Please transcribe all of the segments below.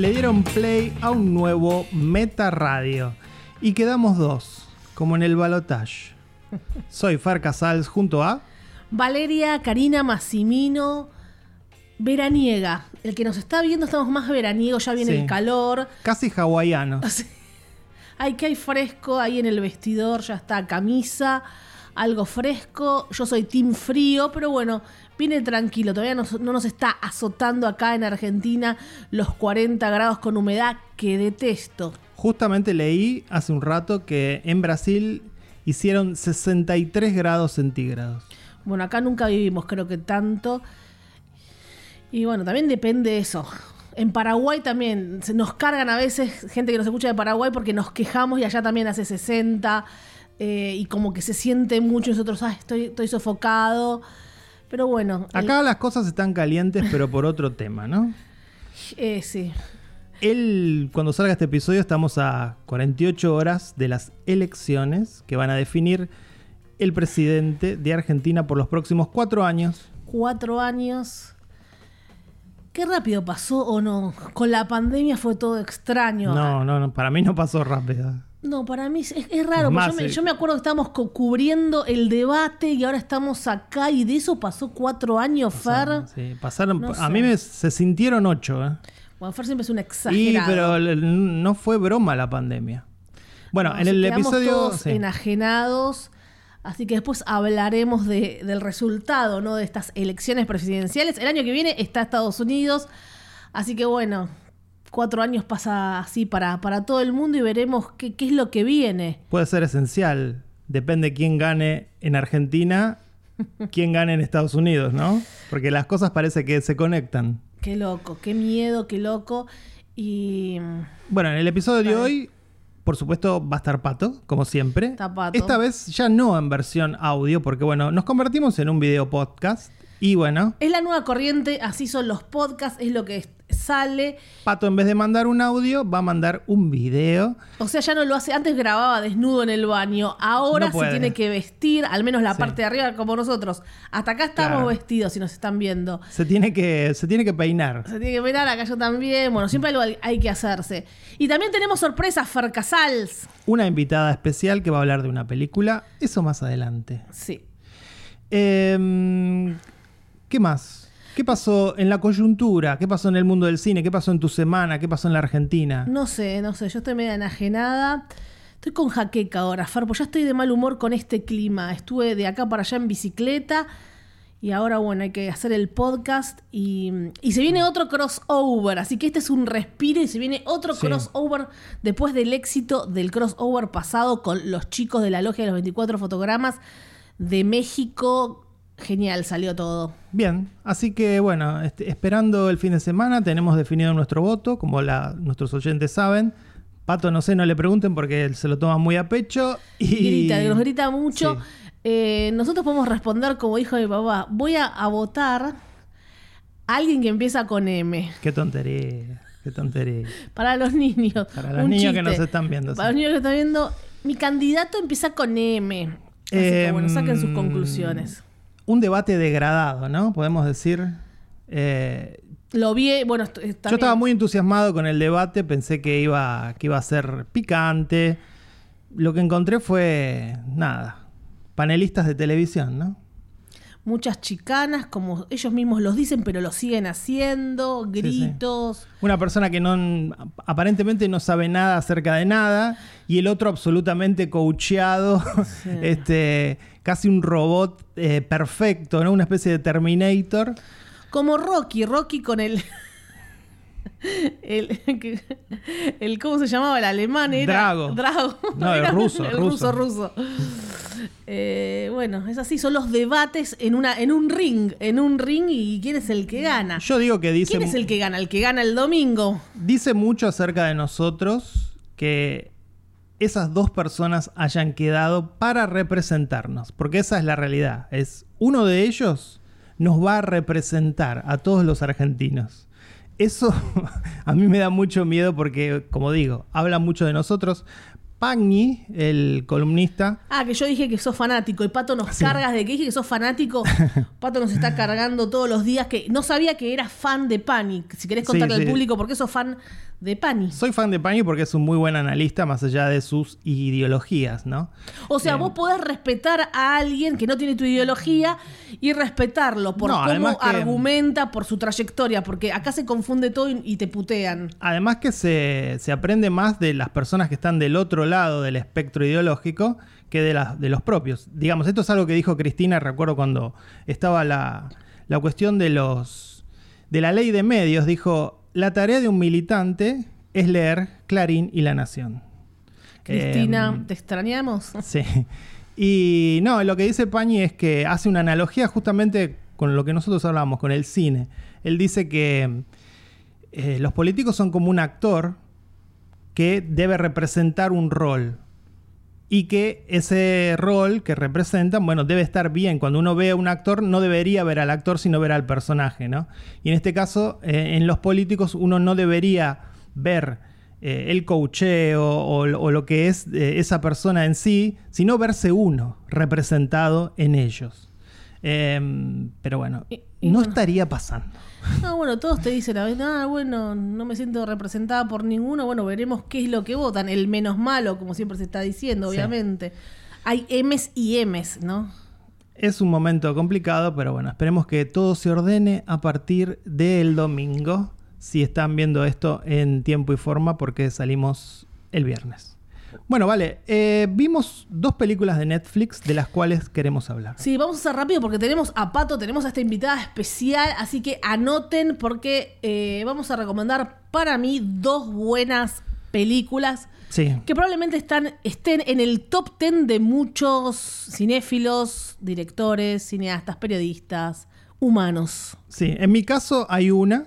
le dieron play a un nuevo Meta Radio. Y quedamos dos, como en el balotage. Soy Far Casals junto a. Valeria, Karina, Massimino, veraniega. El que nos está viendo estamos más veraniegos, ya viene Sí. el calor. Casi hawaiano. Ay, que hay fresco ahí en el vestidor, ya está camisa, algo fresco. Yo soy team frío, pero bueno, viene tranquilo. Todavía no nos está azotando acá en Argentina los 40 grados con humedad que detesto. Justamente leí hace un rato que en Brasil hicieron 63 grados centígrados. Bueno, acá nunca vivimos, creo que tanto. Y bueno, también depende de eso. En Paraguay también se nos cargan a veces gente que nos escucha de Paraguay porque nos quejamos y allá también hace 60 eh, y como que se siente mucho y nosotros, ah, estoy, estoy sofocado. Pero bueno, el- Acá las cosas están calientes, pero por otro tema, ¿no? eh, sí. El, cuando salga este episodio estamos a 48 horas de las elecciones que van a definir el presidente de Argentina por los próximos cuatro años. Cuatro años. Qué rápido pasó o no. Con la pandemia fue todo extraño. No, no, no, para mí no pasó rápido. No, para mí es, es raro. Más, yo, me, eh. yo me acuerdo que estábamos cubriendo el debate y ahora estamos acá y de eso pasó cuatro años, Fer. Sí, pasaron, No a sé. mí me, se sintieron ocho. ¿eh? Bueno, Fer siempre es un Y, exagerado. pero l- no fue broma la pandemia. Bueno, No, en el episodio... todos sí. enajenados. Así que después hablaremos de- del resultado, ¿no? De estas elecciones presidenciales. El año que viene está Estados Unidos. Así que bueno, cuatro años pasa así para, para todo el mundo y veremos qué, qué es lo que viene. Puede ser esencial. Depende quién gane en Argentina, quién gane en Estados Unidos, ¿no? Porque las cosas parece que se conectan. Qué loco, qué miedo, qué loco. Y. Bueno, en el episodio de hoy, por supuesto, va a estar Pato, como siempre. Está Pato. Esta vez ya no en versión audio, porque bueno, nos convertimos en un video podcast. Y bueno, Es la nueva corriente, así son los podcasts, es lo que sale. Pato en vez de mandar un audio, va a mandar un video. O sea, ya no lo hace. Antes grababa desnudo en el baño. Ahora No se tiene que vestir, al menos la Sí. parte de arriba, como nosotros. Hasta acá estamos Claro. vestidos, si nos están viendo. Se tiene que, se tiene que peinar. Se tiene que mirar, acá yo también. Bueno, siempre algo hay- que hacerse. Y también tenemos sorpresas, Farcasals. Una invitada especial que va a hablar de una película. Eso más adelante. Sí. Em, ¿Qué más? ¿Qué pasó en la coyuntura? ¿Qué pasó en el mundo del cine? ¿Qué pasó en tu semana? ¿Qué pasó en la Argentina? No sé, no sé, yo estoy media enajenada. Estoy con jaqueca ahora, Farpo. Ya estoy de mal humor con este clima. Estuve de acá para allá en bicicleta. Y ahora, bueno, hay que hacer el podcast. Y, y se viene otro crossover. Así que este es un respiro. Y se viene otro Sí. crossover después del éxito del crossover pasado con los chicos de la Logia de los 24 Fotogramas de México. Genial, salió todo. Bien, así que bueno, este, esperando el fin de semana, tenemos definido nuestro voto, como la- nuestros oyentes saben. Pato, no sé, no le pregunten porque él se lo toma muy a pecho. Y grita, nos grita mucho. Sí. Eh, nosotros podemos responder como dijo mi papá, voy a, a votar a alguien que empieza con M. Qué tontería, qué tontería. Para los niños. Para los niños que chiste. nos están viendo, Para sí. los niños que están viendo, mi candidato empieza con M. Así que bueno, saquen sus Em, conclusiones. Un debate degradado, ¿no? Podemos decir. Eh, Lo vi, bueno, yo estaba muy entusiasmado con el debate, pensé que iba, que iba a ser picante. Lo que encontré fue, nada, panelistas de televisión, ¿no? Muchas chicanas, como ellos mismos los dicen, pero lo siguen haciendo, sí. gritos. Una persona que no aparentemente no sabe nada acerca de nada y el otro absolutamente coacheado, este, casi un robot eh, perfecto, ¿no? Una especie de Terminator. Como Rocky, Rocky con el. El, el- ¿Cómo se llamaba? El alemán era. Drago. Drago. No, el ruso, El ruso. ruso, ruso. Eh, bueno, es así, son los debates en, una, en un ring. En un ring y quién es el que gana. Yo digo que dice, ¿Quién es el que gana? El que gana el domingo. dice mucho acerca de nosotros que esas dos personas hayan quedado para representarnos, porque esa es la realidad. Es uno de ellos nos va a representar a todos los argentinos. Eso a mí me da mucho miedo porque, como digo, habla mucho de nosotros. Pagni, el columnista, Ah, que yo dije que sos fanático y Pato nos Sí. cargas de que dije que sos fanático. Pato nos está cargando todos los días que no sabía que era fan de Panic. Si querés Sí, contarle sí. al público por qué sos fan de Pani. Soy fan de Pani porque es un muy buen analista más allá de sus ideologías, ¿no? O sea, Eh, vos podés respetar a alguien que no tiene tu ideología y respetarlo por No, cómo que- argumenta, por su trayectoria, porque acá se confunde todo y, y te putean. Además que se, se aprende más de las personas que están del otro lado del espectro ideológico que de, las de los propios. Digamos, esto es algo que dijo Cristina, recuerdo cuando estaba la, la cuestión de los de la ley de medios, dijo, la tarea de un militante es leer Clarín y La Nación. Cristina, Em, ¿te extrañamos? Sí. Y no, lo que dice Pañi es que hace una analogía justamente con lo que nosotros hablamos, con el cine. Él dice que eh, los políticos son como un actor que debe representar un rol. Y que ese rol que representan, bueno, debe estar bien. Cuando uno ve a un actor, no debería ver al actor, sino ver al personaje, ¿no? Y en este caso, eh, en los políticos, uno no debería ver eh, el coacheo o, o lo que es eh, esa persona en sí, sino verse uno representado en ellos. Em, pero bueno, no estaría pasando. No, bueno, todos te dicen a veces, ah, bueno, no me siento representada por ninguno. Bueno, veremos qué es lo que votan. El menos malo, como siempre se está diciendo, Sí. obviamente. Hay M's y M's, ¿no? Es un momento complicado, pero bueno, esperemos que todo se ordene a partir del domingo, si están viendo esto en tiempo y forma, porque salimos el viernes. Bueno, vale, eh, vimos dos películas de Netflix de las cuales queremos hablar. Sí, vamos a hacer rápido porque tenemos a Pato, tenemos a esta invitada especial, así que anoten porque eh, vamos a recomendar para mí dos buenas películas Sí, que probablemente están, estén en el top 10 de muchos cinéfilos, directores, cineastas, periodistas, humanos. sí, en mi caso hay una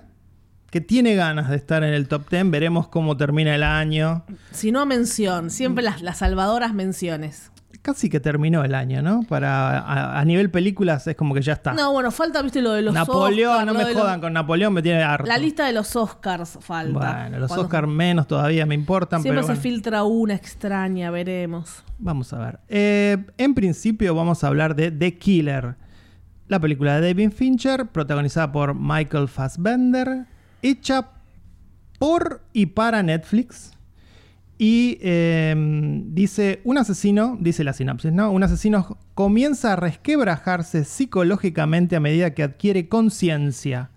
que tiene ganas de estar en el top 10, veremos cómo termina el año. Si no mención, siempre las, las salvadoras menciones. Casi que terminó el año, ¿no? Para a, a nivel películas es como que ya está. No, bueno, falta, viste, lo de los Napoleón, no me los- jodan con Napoleón, me tiene harto. La lista de los Oscars falta. Bueno, los Cuando- Oscars menos todavía me importan, Siempre pero se bueno, filtra una extraña, veremos. vamos a ver. Eh, en principio vamos a hablar de The Killer, la película de David Fincher, protagonizada por Michael Fassbender, hecha por y para Netflix. Y eh, dice, un asesino, dice la sinopsis, ¿no? Un asesino comienza a resquebrajarse psicológicamente a medida que adquiere conciencia.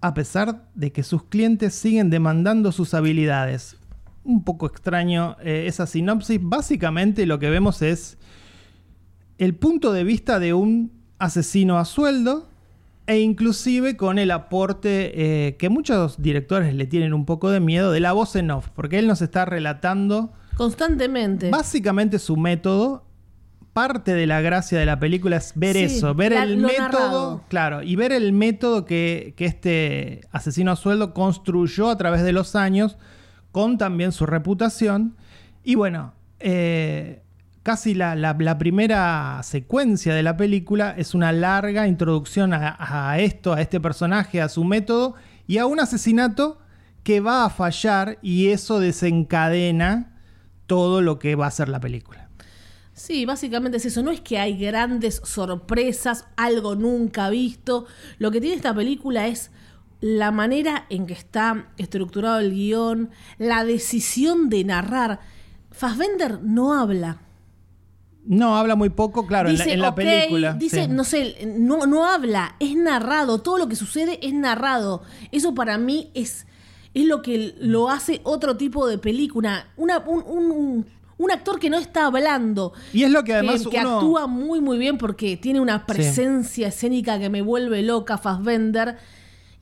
A pesar de que sus clientes siguen demandando sus habilidades. Un poco extraño eh, esa sinopsis. Básicamente lo que vemos es el punto de vista de un asesino a sueldo e inclusive con el aporte eh, que muchos directores le tienen un poco de miedo de la voz en off, porque él nos está relatando Constantemente. básicamente su método. Parte de la gracia de la película es ver Sí, eso, ver la- el método, narrado. claro, y ver el método que, que este asesino a sueldo construyó a través de los años, con también su reputación. Y bueno, eh, casi la, primera secuencia de la película es una larga introducción a, a esto, a este personaje, a su método y a un asesinato que va a fallar y eso desencadena todo lo que va a ser la película. Sí, básicamente es eso. No es que hay grandes sorpresas, algo nunca visto. Lo que tiene esta película es la manera en que está estructurado el guion, la decisión de narrar. Fassbender no habla. No, habla muy poco, claro, en la- dice, en la, película. Dice, sí. no sé, no, no habla, es narrado. Todo lo que sucede es narrado. Eso para mí es, es lo que lo hace otro tipo de película. Una, un, un- un actor que no está hablando. Y es lo que que- además que, uno- actúa muy muy bien porque tiene una presencia escénica que me vuelve loca, Fassbender.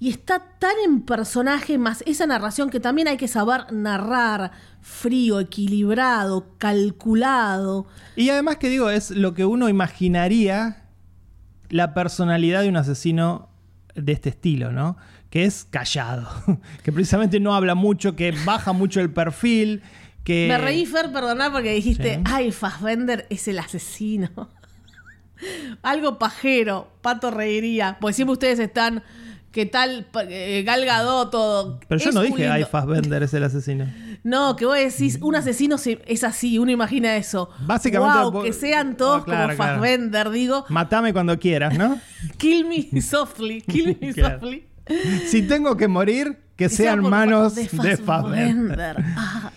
Y está tan en personaje, más esa narración que también hay que saber narrar, frío, equilibrado, calculado. Y además que digo, es lo que uno imaginaría la personalidad de un asesino de este estilo, ¿no? Que es callado, que precisamente no habla mucho, que baja mucho el perfil, que... Me reí, Fer, perdoná, porque dijiste, Sí. ay, Fassbender es el asesino. Algo pajero, Pato reiría. Porque siempre ustedes están, ¿qué tal? Eh, Gal Gadot, todo. Pero yo no dije, lindo- ay, Fassbender es el asesino. No, que vos decís, un asesino se- es así, uno imagina eso. Básicamente, Wow, que sean todos Ah, claro, como claro. Fassbender, digo. Matame cuando quieras, ¿no? Kill me softly, kill me Claro. softly. si tengo que morir, que sea sean manos de de Fassbender. Ah.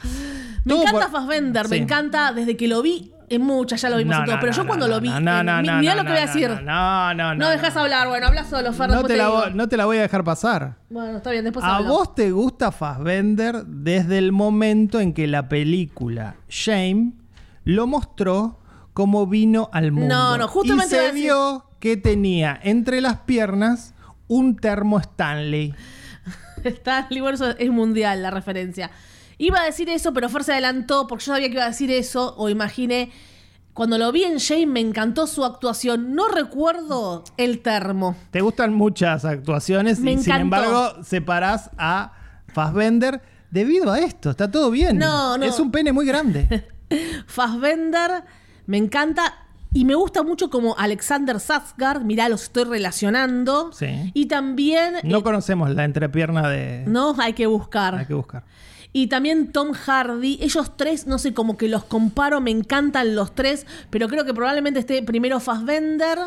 Me Todo encanta por- Fassbender, me encanta desde que lo vi en muchas, ya lo vimos en todo. pero yo cuando lo vi. No, no, mi- no, mirá no, lo que voy a no, decir. No, no, no. No dejas hablar, bueno, habla solo, Fer, No te, la, digo. no te la voy a dejar pasar. Bueno, está bien, después A hablo. vos te gusta Fassbender desde el momento en que la película Shame lo mostró como vino al mundo. No, no, justamente Y se decir- vio que tenía entre las piernas un termo Stanley. Está, bueno, eso es mundial la referencia. Iba a decir eso, pero Fer se adelantó porque yo sabía que iba a decir eso o imaginé. Cuando lo vi en Shane me encantó su actuación. No recuerdo el termo. Te gustan muchas actuaciones Me y sin embargo separás a Fassbender debido a esto. Está todo bien. No, no. Es un pene muy grande. Fassbender me encanta y me gusta mucho como Alexander Skarsgård. Mirá, los estoy relacionando. Sí. Y también. No eh, conocemos la entrepierna de... no, hay que buscar. Hay que buscar. Y también Tom Hardy, ellos tres, no sé, como que los comparo, me encantan los tres, pero creo que probablemente esté primero Fassbender.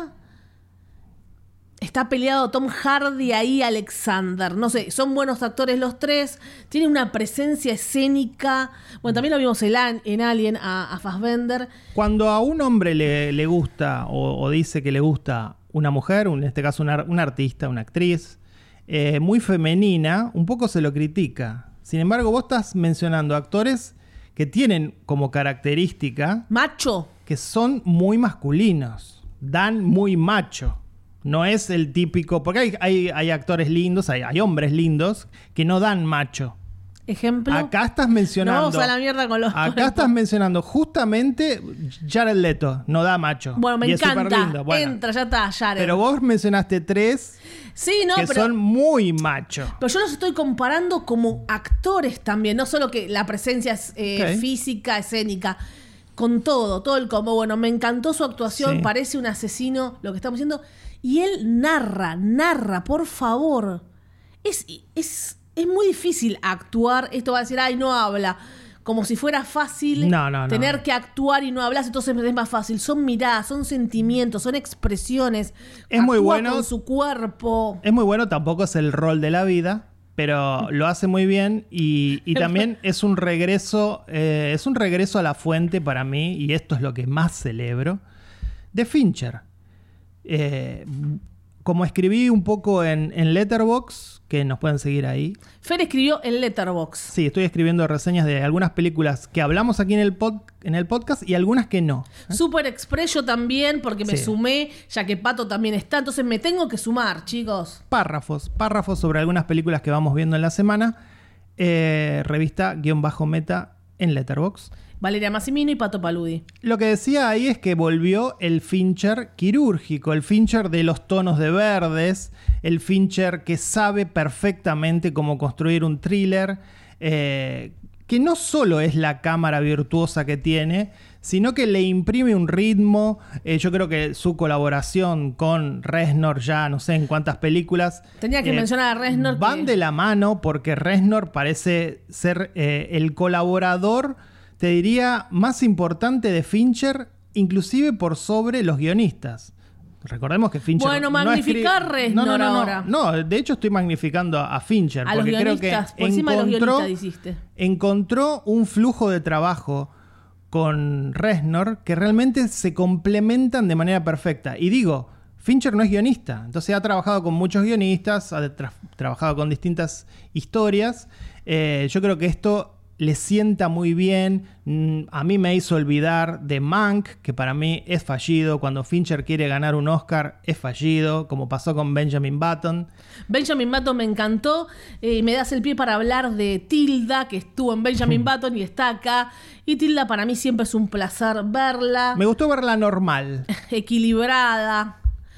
Está peleado Tom Hardy ahí, Alexander. No sé, son buenos actores los tres. Tienen una presencia escénica. Bueno, también lo vimos en, Alien a, Fassbender. Cuando a un hombre le, le gusta o, dice que le gusta una mujer, en este caso una, una artista, una actriz, eh, muy femenina, un poco se lo critica. Sin embargo, vos estás mencionando actores que tienen como característica Macho. que son muy masculinos, dan muy macho. No es el típico, porque hay, hay, hay actores lindos, hay, hay hombres lindos que no dan macho. Ejemplo. Acá estás mencionando. No vamos a la mierda con los- Acá estás mencionando justamente Jared Leto, no da macho. Bueno, me Y es encanta. superlindo. Bueno, Entra, ya está, Jared. pero vos mencionaste tres sí, no, que pero. son muy macho. Pero yo los estoy comparando como actores también, no solo que la presencia es eh, física, escénica, con todo, todo el combo. Bueno, me encantó su actuación, Sí. parece un asesino, lo que estamos diciendo. Y él narra, narra, por favor. Es, es, es muy difícil actuar. Esto va a decir, ay, no habla. Como si fuera fácil No, no, no. tener que actuar y no hablas, entonces es más fácil. Son miradas, son sentimientos, son expresiones. Es muy bueno. con su cuerpo. Es muy bueno, tampoco es el rol de la vida, pero lo hace muy bien y, y también es un regreso, eh, es un regreso a la fuente para mí, y esto es lo que más celebro, de Fincher. Eh, como escribí un poco en, en Letterbox, que nos pueden seguir ahí. Fer escribió en Letterbox. Sí, estoy escribiendo reseñas de algunas películas que hablamos aquí en el, pod- en el podcast y algunas que no. Super Express yo también, porque me Sí. sumé, ya que Pato también está. Entonces me tengo que sumar, chicos. Párrafos, párrafos sobre algunas películas que vamos viendo en la semana. Eh, revista guion bajo meta en Letterbox. Valeria Massimino y Pato Paludi. Lo que decía ahí es que volvió el Fincher quirúrgico, el Fincher de los tonos de verdes, el Fincher que sabe perfectamente cómo construir un thriller, eh, que no solo es la cámara virtuosa que tiene, sino que le imprime un ritmo. Eh, yo creo que su colaboración con Reznor ya no sé en cuántas películas. Tenía que eh, mencionar a Reznor. Van que- de la mano porque Reznor parece ser eh, el colaborador, te diría, más importante de Fincher, inclusive por sobre los guionistas. Recordemos que Fincher. Bueno, no magnificar escri- Reznor no, no, ahora. No, de hecho estoy magnificando a, Fincher. A los porque creo que por encima de los encontró, guionistas encontró un flujo de trabajo con Reznor que realmente se complementan de manera perfecta. Y digo, Fincher no es guionista, entonces ha trabajado con muchos guionistas, ha tra- trabajado con distintas historias. Eh, yo creo que esto le sienta muy bien. Mm, A mí me hizo olvidar de Mank, que para mí es fallido. Cuando Fincher quiere ganar un Oscar, es fallido, como pasó con Benjamin Button. Benjamin Button me encantó. eh, me das el pie para hablar de Tilda, que estuvo en Benjamin Button y está acá. Y Tilda para mí siempre es un placer verla. Me gustó verla normal. Equilibrada.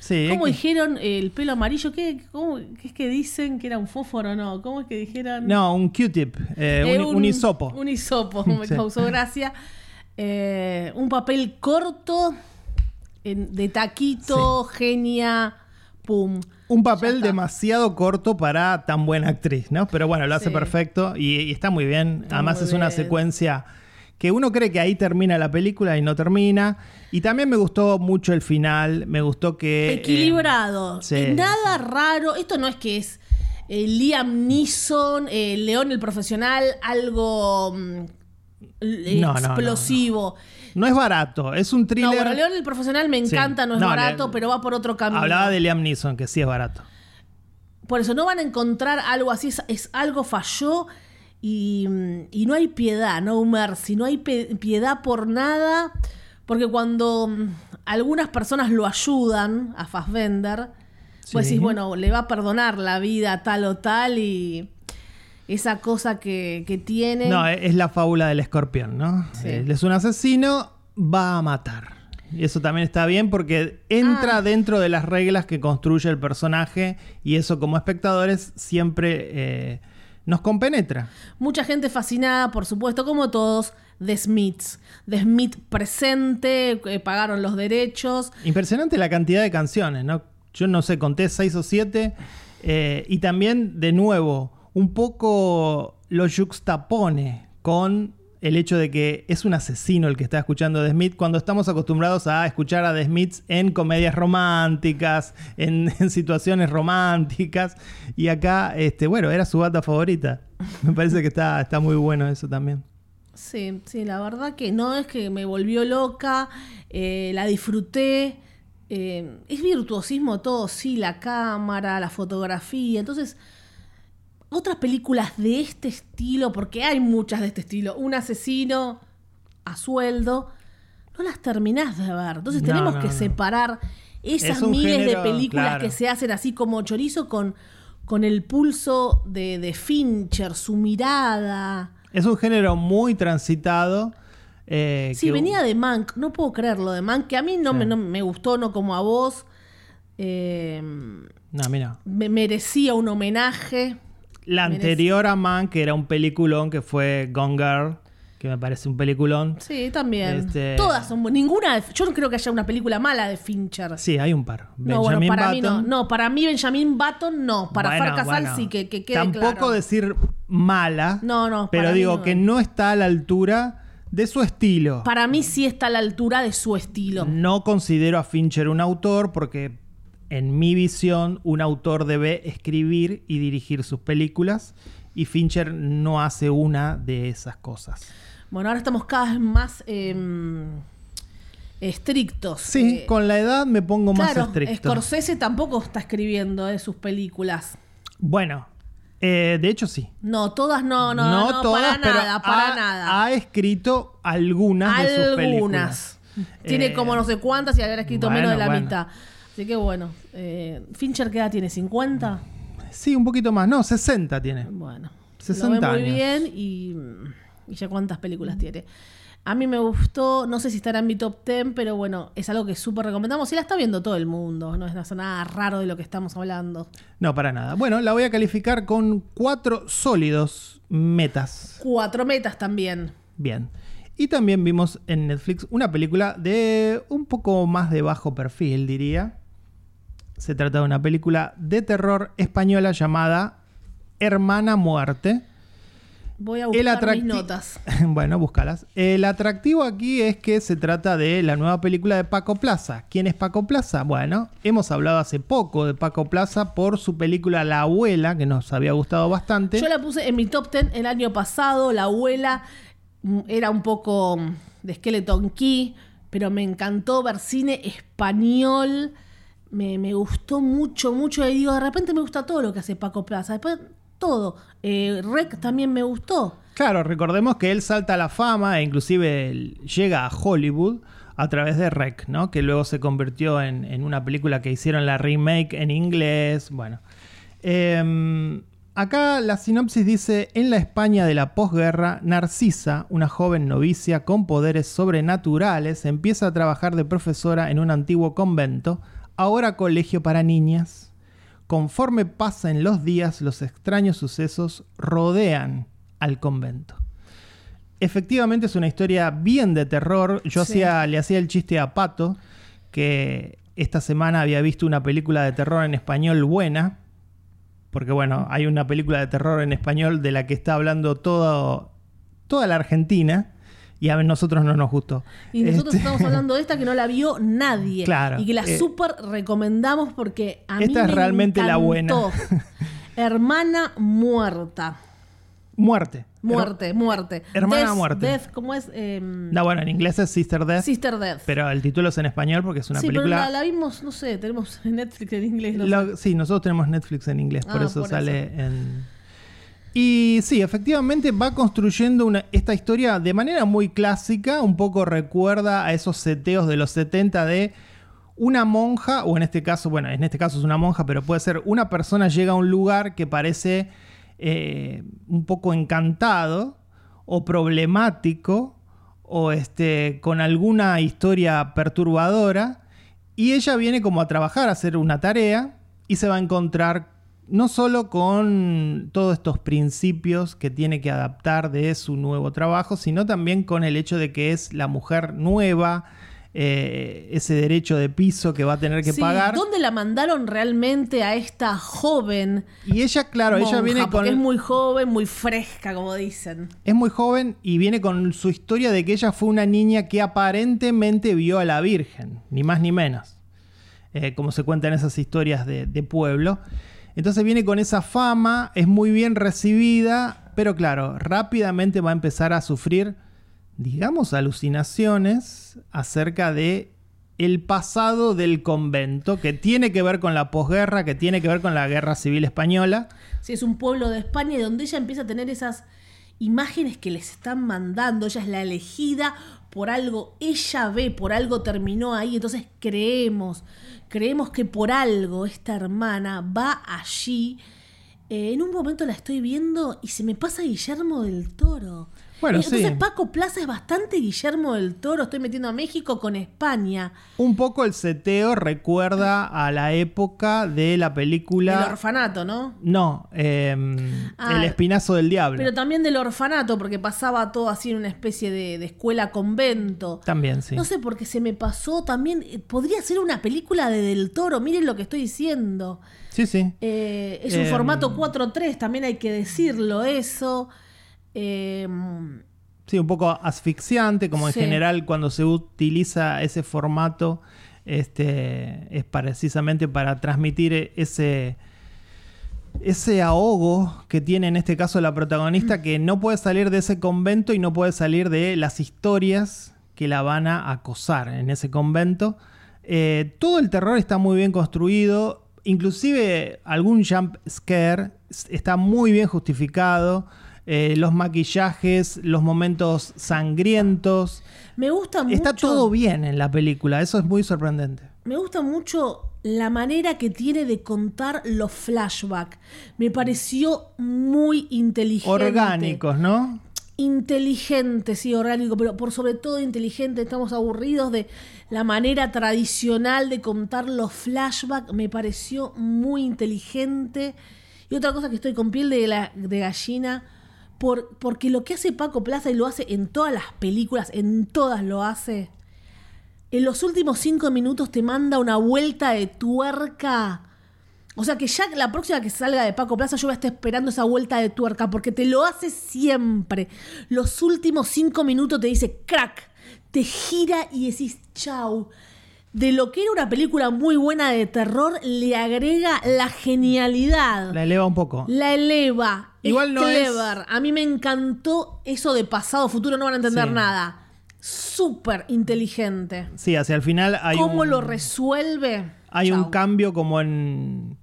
Sí, ¿Cómo dijeron el pelo amarillo? ¿Qué, cómo- qué es que dicen que era un fósforo o no? ¿Cómo es que dijeron? No, un Q-tip, eh, Eh, un, un hisopo. Un hisopo, me Sí. causó gracia. Eh, un papel corto, de taquito, genia, pum. Un papel demasiado corto para tan buena actriz, ¿no? Pero bueno, lo hace perfecto y, y está muy bien. Además muy es una secuencia que uno cree que ahí termina la película y no termina. Y también me gustó mucho el final, me gustó que... eh, Equilibrado. sí, Eh, Nada raro. Esto no es que es eh, Liam Neeson, eh, León el profesional, algo mm, No, no, no, explosivo. No es barato, es un No, thriller. bueno, León el profesional me Sí. encanta, no es No, barato, le- pero va por otro camino. Hablaba de Liam Neeson, que sí es barato. Por eso no van a encontrar algo así, es, es algo falló y, y no hay piedad, no mercy, no hay piedad por nada, porque cuando mm, algunas personas lo ayudan a Fassbender, pues Sí. decís, bueno, le va a perdonar la vida tal o tal y esa cosa que, que tiene. No, e- es la fábula del escorpión, ¿no? Sí. Él es un asesino, va a matar. Y eso también está bien porque entra Ah. dentro de las reglas que construye el personaje y eso como espectadores siempre eh, nos compenetra. Mucha gente fascinada, por supuesto, como todos, de Smiths. De Smith presente, eh, pagaron los derechos. Impresionante la cantidad de canciones, ¿no? Yo no sé, conté seis o siete. eh, y también, de nuevo, un poco lo juxtapone con el hecho de que es un asesino el que está escuchando a The Smith cuando estamos acostumbrados a escuchar a The Smiths en comedias románticas, en, situaciones románticas. Y acá, este, bueno, era su bata favorita. Me parece que está, está muy bueno eso también. Sí, sí, la verdad que no es que me volvió loca, eh, la disfruté. eh, es virtuosismo todo, sí, la cámara, la fotografía. Entonces, otras películas de este estilo, porque hay muchas de este estilo, un asesino a sueldo, no las terminás de ver. Entonces No, tenemos no, que no. separar esas Es miles género, de películas claro. que se hacen así como chorizo con, con el pulso de, de Fincher, su mirada. Es un género muy transitado. eh, Sí, que- venía de Mank, no puedo creerlo de Mank, que a mí no, Sí. me, no me gustó, no como a vos. Eh, No, a mí no. me merecía un homenaje. La anterior a Man, que era un peliculón, que fue Gone Girl, que me parece un peliculón. Sí, también. Este- Todas son bu- ninguna. de- Yo no creo que haya una película mala de Fincher. Sí, hay un par. no, bueno, para mí no. No, para mí Benjamin Button no. Para Bueno, Far Casal bueno. sí, que, que quede Tampoco claro. decir mala. No, no, Pero digo no. que no está a la altura de su estilo. Para mí sí está a la altura de su estilo. No considero a Fincher un autor porque en mi visión un autor debe escribir y dirigir sus películas y Fincher no hace una de esas cosas. Bueno, ahora estamos cada vez más eh, estrictos. Sí, Eh, con la edad me pongo más estricto. Scorsese tampoco está escribiendo de sus películas. Bueno, eh, de hecho sí. No, todas no, no, no, todas, para nada, para ha, nada. ha escrito algunas de sus películas. Algunas. Tiene Eh, como no sé cuántas y habrá escrito bueno, menos de la bueno. mitad. Así que bueno, eh, Fincher qué edad tiene, 50. Sí, un poquito más. No, 60 tiene. Bueno, 60 lo ve muy años. bien y, y ya cuántas películas tiene. A mí me gustó, no sé si estará en mi top 10, pero bueno, es algo que súper recomendamos y la está viendo todo el mundo, no es no es nada raro de lo que estamos hablando. No, para nada. Bueno, la voy a calificar con cuatro sólidos metas. Cuatro metas también. Bien. Y también vimos en Netflix una película de un poco más de bajo perfil, diría. Se trata de una película de terror española llamada Hermana Muerte. Voy a buscar mis notas. bueno, búscalas. El atractivo aquí es que se trata de la nueva película de Paco Plaza. ¿Quién es Paco Plaza? Bueno, hemos hablado hace poco de Paco Plaza por su película La Abuela, que nos había gustado bastante. Yo la puse en mi top 10 el año pasado. La abuela mm, era un poco mm, de Skeleton Key, pero me encantó ver cine español. Me, gustó mucho, mucho. Y digo, de repente me gusta todo lo que hace Paco Plaza. Después, todo. Eh, Rec también me gustó. Claro, recordemos que él salta a la fama e inclusive llega a Hollywood a través de Rec, ¿no? Que luego se convirtió en, en una película que hicieron la remake en inglés. Bueno. Em, acá la sinopsis dice: En la España de la posguerra, Narcisa, una joven novicia con poderes sobrenaturales, empieza a trabajar de profesora en un antiguo convento, ahora colegio para niñas. Conforme pasan los días, los extraños sucesos rodean al convento. Efectivamente es una historia bien de terror. Yo Sí. hacía, le hacía el chiste a Pato que esta semana había visto una película de terror en español buena. Porque bueno, hay una película de terror en español de la que está hablando todo, toda la Argentina y a nosotros no nos gustó. Y nosotros Este- estamos hablando de esta que no la vio nadie. Claro, Y que la eh, súper recomendamos porque a mí esta es me realmente la buena. Hermana muerta. Muerte. Muerte, muerte. Hermana Death- muerte. Death, ¿cómo es? Em, No, bueno, en inglés es Sister Death, Sister Death. pero el título es en español porque es una sí, película. pero la, la vimos, no sé, tenemos en Netflix en inglés. no sé. Lo- sí, nosotros tenemos Netflix en inglés, por Ah, eso por sale en. Y sí, efectivamente va construyendo una- esta historia de manera muy clásica, un poco recuerda a esos seteos de los 70 de una monja, o en este caso, bueno, en este caso es una monja, pero puede ser una persona llega a un lugar que parece eh, un poco encantado o problemático o este, con alguna historia perturbadora y ella viene como a trabajar, a hacer una tarea y se va a encontrar no solo con todos estos principios que tiene que adaptar de su nuevo trabajo, sino también con el hecho de que es la mujer nueva, eh, ese derecho de piso que va a tener que Sí, pagar. ¿Dónde la mandaron realmente a esta joven? Y ella, claro, ella viene con... Es muy joven, muy fresca, como dicen. Es muy joven y viene con su historia de que ella fue una niña que aparentemente vio a la Virgen, ni más ni menos, eh, como se cuentan esas historias de, de pueblo. Entonces viene con esa fama, es muy bien recibida, pero claro, rápidamente va a empezar a sufrir, digamos, alucinaciones acerca de el pasado del convento, que tiene que ver con la posguerra, que tiene que ver con la guerra civil española. Sí, es un pueblo de España donde ella empieza a tener esas imágenes que les están mandando. Ella es la elegida por algo, ella ve, por algo terminó ahí. Entonces creemos, creemos que por algo esta hermana va allí. Eh, en un momento la estoy viendo y se me pasa Guillermo del Toro. Bueno, Eh, Entonces sí. Paco Plaza es bastante Guillermo del Toro. Estoy metiendo a México con España. Un poco el seteo recuerda a la época de la película. El orfanato, ¿no? No, em, Ah, El Espinazo del Diablo. Pero también del orfanato, porque pasaba todo así en una especie de, de escuela convento. También, sí. No sé por qué se me pasó también. eh, Podría ser una película de Del Toro, miren lo que estoy diciendo. Sí, sí. Eh, es un Em. formato 4-3, también hay que decirlo eso. Eh, Sí, un poco asfixiante, como en Sí. general cuando se utiliza ese formato, este, es precisamente para transmitir ese, ese ahogo que tiene en este caso la protagonista, que no puede salir de ese convento y no puede salir de las historias que la van a acosar en ese convento. Eh, todo el terror está muy bien construido, inclusive algún jump scare está muy bien justificado. Eh, los maquillajes, los momentos sangrientos. me gusta mucho. Está todo bien en la película, eso es muy sorprendente. Me gusta mucho la manera que tiene de contar los flashbacks. Me pareció muy inteligente. Orgánicos, ¿no? Inteligente, sí, orgánico, pero por sobre todo inteligente. Estamos aburridos de la manera tradicional de contar los flashbacks. Me pareció muy inteligente. Y otra cosa que estoy con piel de, la- de gallina, por, porque lo que hace Paco Plaza y lo hace en todas las películas, en todas lo hace. En los últimos cinco minutos te manda una vuelta de tuerca. O sea que ya la próxima que salga de Paco Plaza yo voy a estar esperando esa vuelta de tuerca porque te lo hace siempre. Los últimos cinco minutos te dice crack, te gira y decís chau. De lo que era una película muy buena de terror, le agrega la genialidad. La eleva un poco. La eleva. Igual es no es- clever. A mí me encantó eso de pasado, futuro, no van a entender Sí. nada. Súper inteligente. Sí, hacia el final hay ¿Cómo un, lo resuelve? hay un cambio como en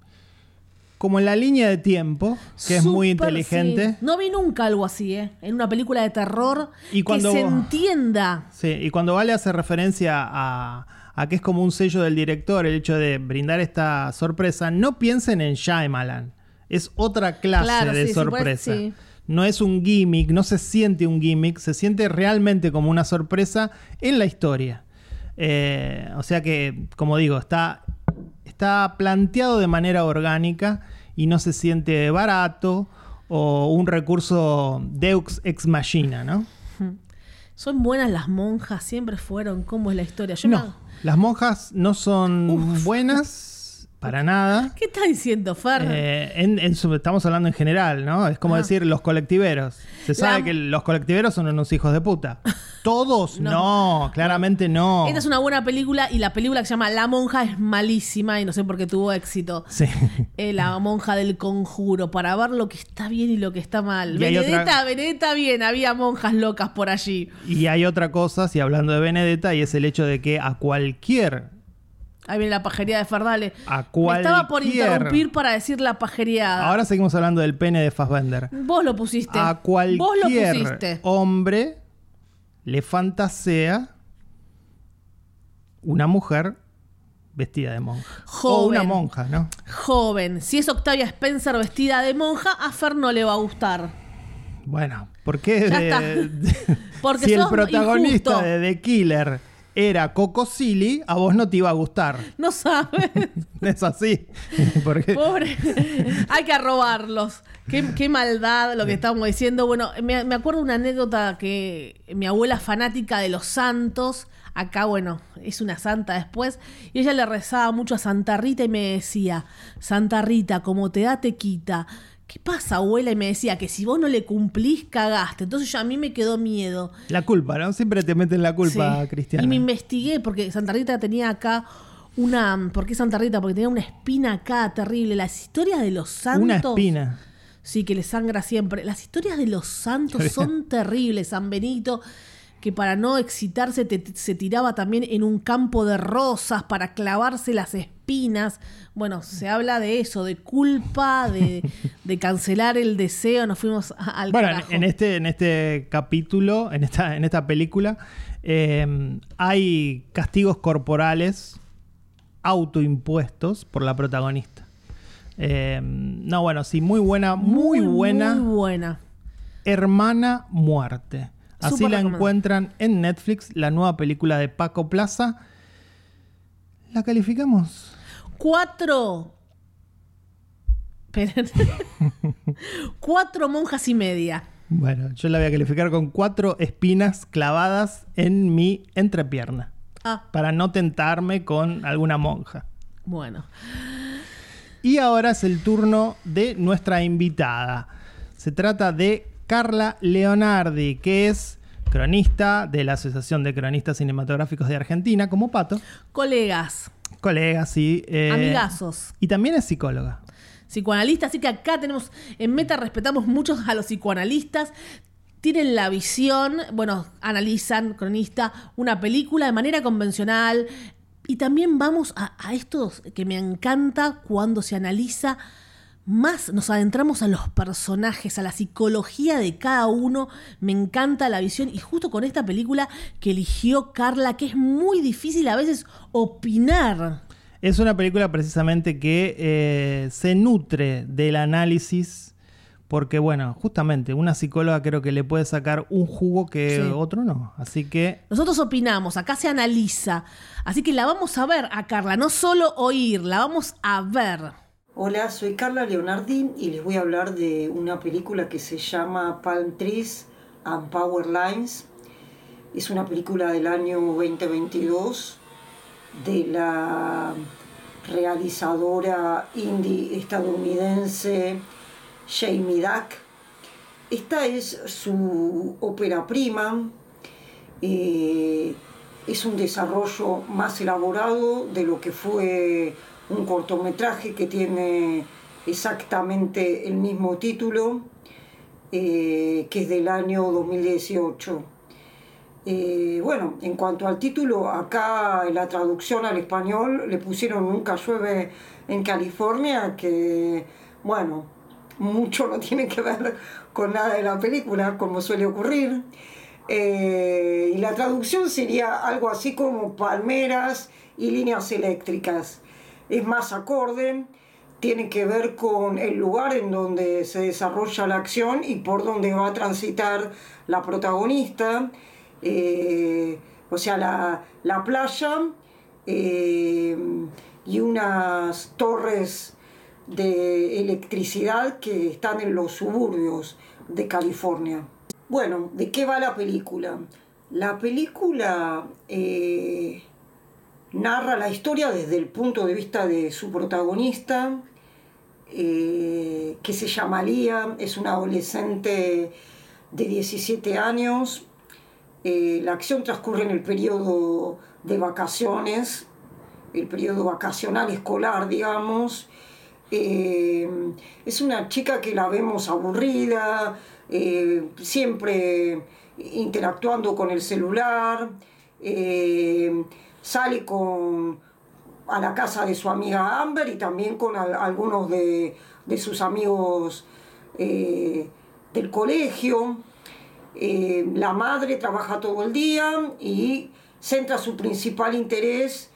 como en la línea de tiempo, que es muy inteligente. sí. No vi nunca algo así, ¿eh? En una película de terror Y cuando- que se entienda. Sí, y cuando Vale hace referencia a, a que es como un sello del director el hecho de brindar esta sorpresa, no piensen en Shyamalan. Es otra clase Claro, de sí, sí, puede- sorpresa. sí. No es un gimmick, no se siente un gimmick, se siente realmente como una sorpresa en la historia. Eh, o sea que, como digo, está, está planteado de manera orgánica y no se siente barato o un recurso Deux ex machina, ¿no? Son buenas las monjas, siempre fueron. ¿Cómo es la historia? Yo No, me- las monjas no son buenas Para nada. ¿Qué está diciendo, Fer? Eh, en- en su- estamos hablando en general, ¿no? Es como Ah. decir los colectiveros. Se sabe La- que los colectiveros son unos hijos de puta. Todos No. no, claramente no. Esta es una buena película y la película que se llama La monja es malísima y no sé por qué tuvo éxito. Sí. Eh, la monja del conjuro, para ver lo que está bien y lo que está mal. Y Benedetta, otra- Benedetta bien, había monjas locas por allí. Y hay otra cosa, si hablando de Benedetta, y es el hecho de que a cualquier, Ahí viene la pajería de a Me estaba por interrumpir para decir la pajería. Ahora seguimos hablando del pene de Fassbender. Vos lo pusiste. A Vos lo cualquier pusiste. hombre le fantasea una mujer vestida de monja. O Joven. una monja, ¿no? Joven. Si es Octavia Spencer vestida de monja, a Fer no le va a gustar. Bueno, ¿por qué? De- de- Porque si el protagonista injusto. de The Killer era Coco Silly, a vos no te iba a gustar. No sabes. Es así. Porque Pobre. Hay que arrobarlos. Qué, qué maldad lo que estábamos diciendo. Bueno, me, me acuerdo una anécdota que mi abuela fanática de los santos, acá, bueno, es una santa después, y ella le rezaba mucho a Santa Rita y me decía, Santa Rita, como te da, te quita. ¿Qué pasa, abuela? Y me decía que si vos no le cumplís, cagaste. Entonces ya a mí me quedó miedo. la culpa, ¿no? Siempre te meten la culpa, Sí. Cristiana. Y me investigué porque Santa Rita tenía acá una. ¿Por qué Santa Rita? Porque tenía una espina acá terrible. Las historias de los santos. Una espina. Sí, que le sangra siempre. Las historias de los santos son terribles. San Benito, que para no excitarse te- se tiraba también en un campo de rosas para clavarse las espinas. Bueno, se habla de eso, de culpa, de, de cancelar el deseo. Nos fuimos a- al Bueno, en, carajo. en este, en este capítulo, en esta, en esta película, eh, hay castigos corporales autoimpuestos por la protagonista. Eh, no, bueno, sí, muy buena, muy, buena. Muy buena. Hermana Muerte. Así la encuentran en Netflix, la nueva película de Paco Plaza. ¿La calificamos? Cuatro. Cuatro monjas y media. Bueno, yo la voy a calificar con cuatro espinas clavadas en mi entrepierna. Ah, Para no tentarme con alguna monja. bueno. Y ahora es el turno de nuestra invitada. Se trata de Carla Leonardi, que es cronista de la Asociación de Cronistas Cinematográficos de Argentina, como Pato. Colegas, Colega, sí. eh, amigazos, Y también es psicóloga. psicoanalistas. Así que acá tenemos, en Meta respetamos mucho a los psicoanalistas. Tienen la visión, bueno, analizan, cronista, una película de manera convencional. Y también vamos a, a estos que me encanta cuando se analiza más, nos adentramos a los personajes, a la psicología de cada uno. Me encanta la visión. Y justo con esta película que eligió Carla, que es muy difícil a veces opinar. Es una película precisamente que eh, se nutre del análisis. Porque, bueno, justamente una psicóloga creo que le puede sacar un jugo que Sí. otro no. Así que Nosotros opinamos, acá se analiza. Así que la vamos a ver a Carla, no solo oír, la vamos a ver. Hola, soy Carla Leonardi y les voy a hablar de una película que se llama Palm Trees and Power Lines. Es una película del año 2022 de la realizadora indie estadounidense Jamie Duck. Esta es su ópera prima. eh, es un desarrollo más elaborado de lo que fue un cortometraje que tiene exactamente el mismo título, eh, que es del año 2018. Eh, bueno, en cuanto al título, acá en la traducción al español le pusieron Nunca llueve en California, que, bueno, mucho no tiene que ver con nada de la película, como suele ocurrir. Eh, y la traducción sería algo así como palmeras y líneas eléctricas. Es más acorde, tiene que ver con el lugar en donde se desarrolla la acción y por donde va a transitar la protagonista. Eh, o sea, la, la playa eh, y unas torres de electricidad que están en los suburbios de California. Bueno, ¿de qué va la película? La película eh, narra la historia desde el punto de vista de su protagonista, eh, que se llama Lía, es una adolescente de 17 años. Eh, la acción transcurre en el periodo de vacaciones, el periodo vacacional escolar, digamos. Eh, es una chica que la vemos aburrida, siempre interactuando con el celular, sale con a la casa de su amiga Amber y también con algunos de, sus amigos eh, del colegio. Eh, la madre trabaja todo el día y centra su principal interés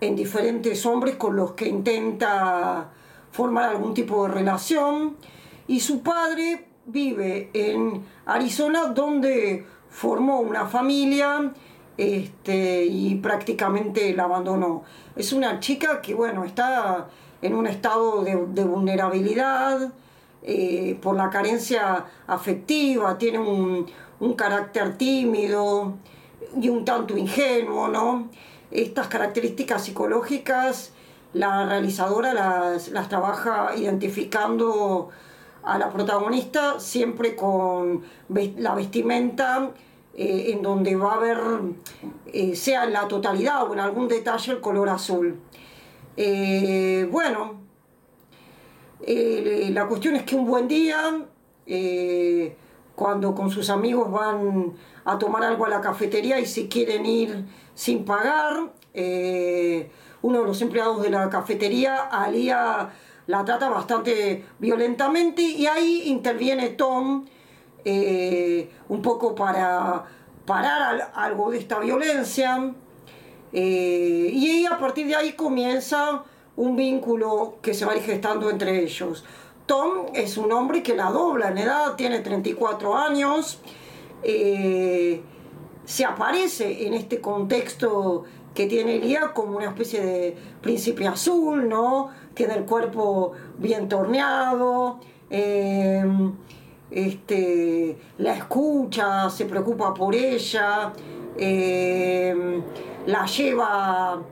en diferentes hombres con los que intenta formar algún tipo de relación. Y su padre vive en Arizona donde formó una familia este, y prácticamente la abandonó. Es una chica que, bueno, está en un estado de, vulnerabilidad eh, por la carencia afectiva, tiene un, carácter tímido y un tanto ingenuo, ¿no? Estas características psicológicas la realizadora las, las trabaja identificando a la protagonista siempre con la vestimenta eh, en donde va a haber, eh, sea en la totalidad o en algún detalle, el color azul. Eh, bueno, la cuestión es que un buen día, cuando con sus amigos van a tomar algo a la cafetería y se quieren ir sin pagar, uno de los empleados de la cafetería, Alía, la trata bastante violentamente y ahí interviene Tom, eh, un poco para parar algo de esta violencia. Eh, y a partir de ahí comienza un vínculo que se va gestando entre ellos. Tom es un hombre que la dobla en edad, tiene 34 años, eh, se aparece en este contexto que tiene Elía como una especie de príncipe azul, ¿no? Tiene el cuerpo bien torneado, este, la escucha, se preocupa por ella, eh, la lleva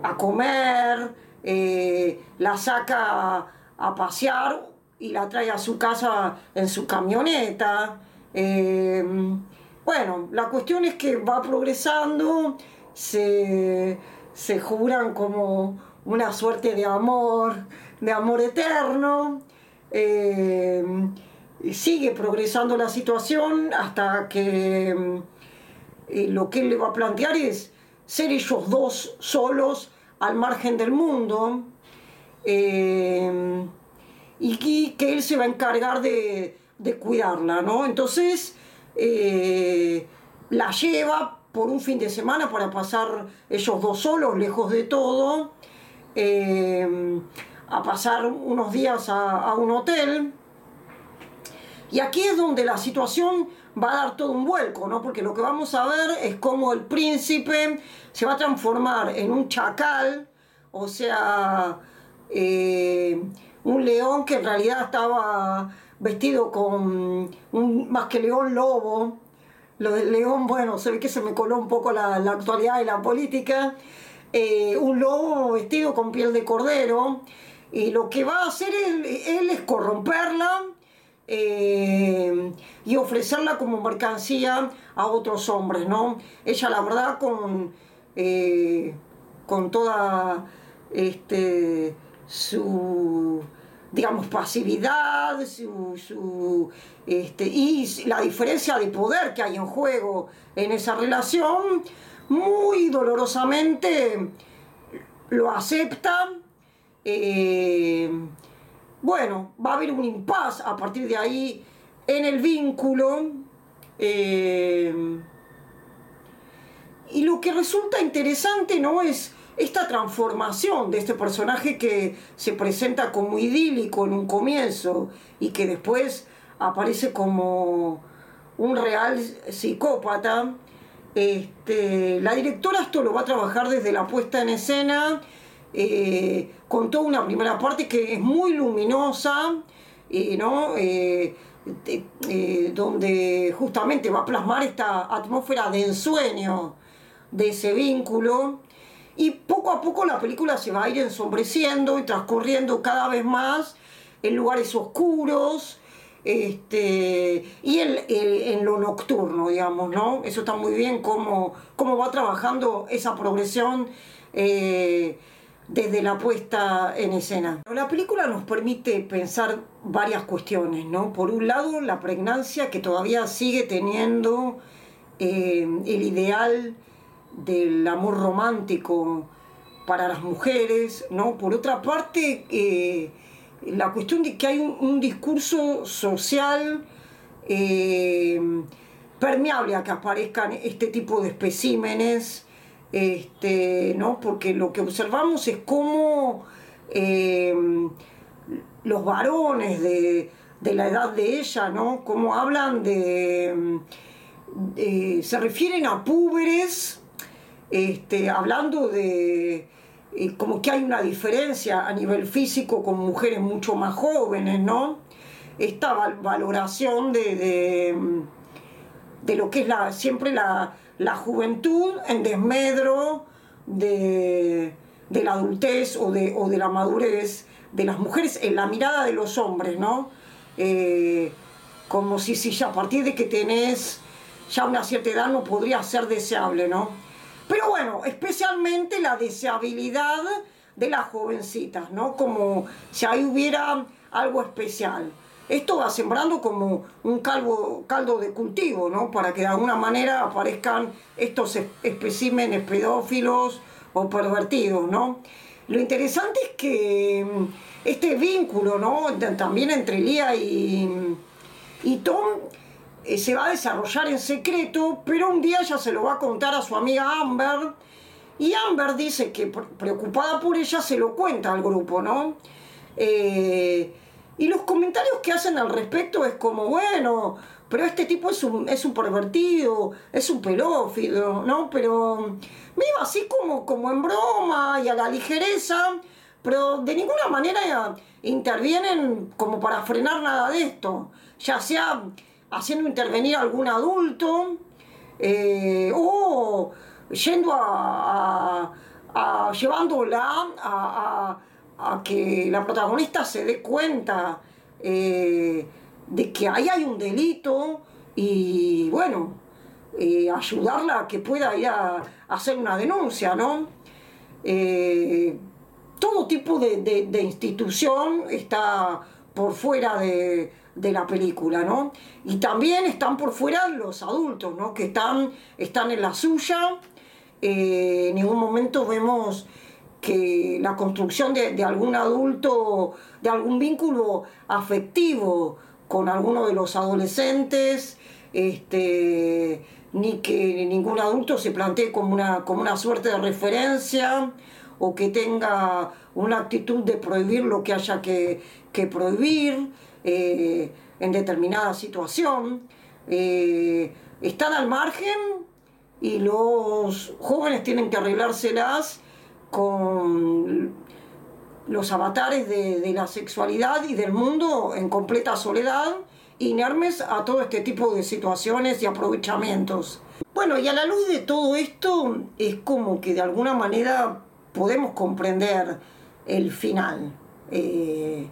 a comer, eh, la saca a pasear y la trae a su casa en su camioneta. Eh, bueno, la cuestión es que va progresando, se, se juran como una suerte de amor, de amor eterno sigue progresando la situación hasta que mm, eh, lo que él le va a plantear es ser ellos dos solos al margen del mundo eh, y que, él se va a encargar de, cuidarla, ¿no? Entonces eh, la lleva por un fin de semana para pasar ellos dos solos, lejos de todo, a pasar unos días a un hotel y aquí es donde la situación va a dar todo un vuelco, ¿no? Porque lo que vamos a ver es cómo el príncipe se va a transformar en un chacal, o sea, eh, un león que en realidad estaba vestido con un más que león lobo. Lo del león, bueno, se ve que se me coló un poco la, actualidad y la política. Eh, un lobo vestido con piel de cordero. Y lo que va a hacer él es corromperla eh, y ofrecerla como mercancía a otros hombres, ¿no? Ella, la verdad, con, eh, con toda este, su digamos, pasividad su, este, y la diferencia de poder que hay en juego en esa relación, muy dolorosamente lo acepta. Eh, bueno, va a haber un impas a partir de ahí en el vínculo. Eh, y lo que resulta interesante no es esta transformación de este personaje que se presenta como idílico en un comienzo y que después aparece como un real psicópata. Este, la directora esto lo va a trabajar desde la puesta en escena eh, contó una primera parte que es muy luminosa, eh, ¿no? Eh, donde justamente va a plasmar esta atmósfera de ensueño de ese vínculo. y poco a poco la película se va a ir ensombreciendo y transcurriendo cada vez más en lugares oscuros este, y en, lo nocturno, digamos, ¿no? Eso está muy bien cómo, cómo va trabajando esa progresión eh, desde la puesta en escena. La película nos permite pensar varias cuestiones, ¿no? Por un lado, la pregnancia que todavía sigue teniendo eh, el ideal del amor romántico para las mujeres, ¿no? Por otra parte, eh, la cuestión de que hay un, discurso social eh, permeable a que aparezcan este tipo de especímenes, este, ¿no? porque lo que observamos es cómo eh, los varones de, la edad de ella, ¿no? cómo hablan de, se refieren a púberes, este, hablando de como que hay una diferencia a nivel físico con mujeres mucho más jóvenes, ¿no? Esta valoración de, de, lo que es la, siempre la, juventud en desmedro de, la adultez o de, o de la madurez de las mujeres en la mirada de los hombres, ¿no? Eh, como si, si ya a partir de que tenés ya una cierta edad no podría ser deseable, ¿no? Pero bueno, especialmente la deseabilidad de las jovencitas, ¿no? Como si ahí hubiera algo especial. Esto va sembrando como un calvo, caldo de cultivo, ¿no? Para que de alguna manera aparezcan estos especímenes pedófilos o pervertidos, ¿no? Lo interesante es que mm, este vínculo, ¿no? También entre Lía y, y Tom eh, se va a desarrollar en secreto, pero un día ella se lo va a contar a su amiga Amber. Y Amber dice que preocupada por ella se lo cuenta al grupo, ¿no? Eh, y los comentarios que hacen al respecto es como, bueno, pero este tipo es un, es un pervertido, es un pelófido, ¿no? Pero me iba así como, como en broma y a la ligereza, pero de ninguna manera intervienen como para frenar nada de esto, ya sea haciendo intervenir a algún adulto eh, o yendo a, llevándola a, que la protagonista se dé cuenta eh, de que ahí hay un delito y bueno, eh, ayudarla a que pueda ir a, hacer una denuncia, ¿no? todo tipo de institución está por fuera de, de la película, ¿no? Y también están por fuera los adultos, ¿no? Que están, están en la suya. Eh, en ningún momento vemos que la construcción de, algún adulto, de algún vínculo afectivo con alguno de los adolescentes, este, ni que ningún adulto se plantee como una, como una suerte de referencia o que tenga una actitud de prohibir lo que haya que, que prohibir. Eh, en determinada situación, eh, están al margen y los jóvenes tienen que arreglárselas con los avatares de, la sexualidad y del mundo en completa soledad, inermes a todo este tipo de situaciones y aprovechamientos. Bueno, y a la luz de todo esto es como que de alguna manera podemos comprender el final. Eh,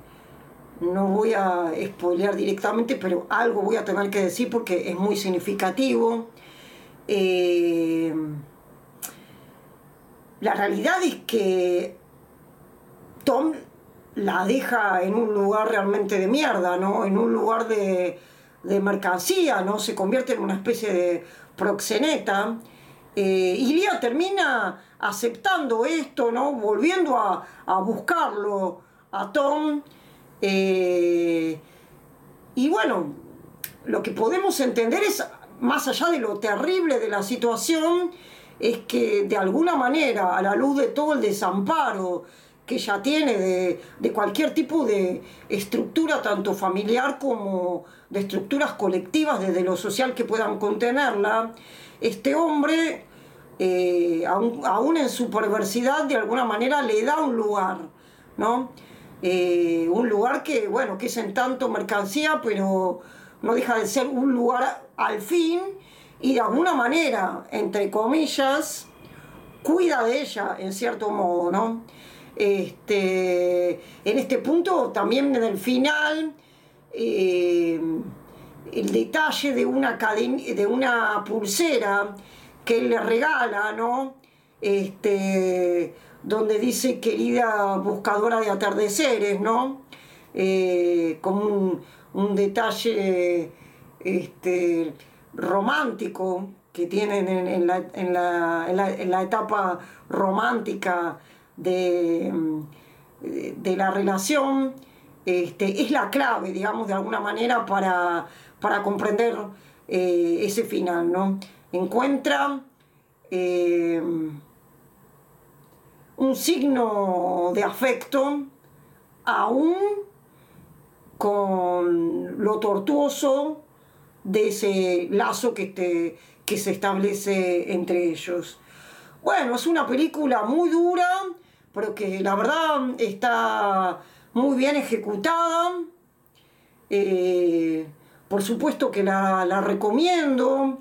no voy a spoilear directamente, pero algo voy a tener que decir porque es muy significativo. Eh, la realidad es que Tom la deja en un lugar realmente de mierda, ¿no? En un lugar de, mercancía, ¿no? Se convierte en una especie de proxeneta. Eh, y Lía termina aceptando esto, ¿no? Volviendo a, a buscarlo a Tom eh, y bueno, lo que podemos entender es, más allá de lo terrible de la situación, es que de alguna manera, a la luz de todo el desamparo que ella tiene de, cualquier tipo de estructura, tanto familiar como de estructuras colectivas desde lo social que puedan contenerla, este hombre, eh, aún, aún, en su perversidad, de alguna manera le da un lugar, ¿no? Eh, un lugar que, bueno, que es en tanto mercancía, pero no deja de ser un lugar al fin y de alguna manera, entre comillas, cuida de ella en cierto modo, ¿no? Este, en este punto, también en el final, eh, el detalle de una, de una pulsera que él le regala, ¿no? Este, donde dice querida buscadora de atardeceres, ¿no? Eh, como un, detalle este, romántico que tienen en, la, en, la, etapa romántica de, de la relación, este, es la clave, digamos, de alguna manera para, para comprender eh, ese final, ¿no? Encuentra eh, un signo de afecto aún con lo tortuoso de ese lazo que, que se establece entre ellos. Bueno, es una película muy dura, pero que la verdad está muy bien ejecutada. Eh, por supuesto que la, recomiendo.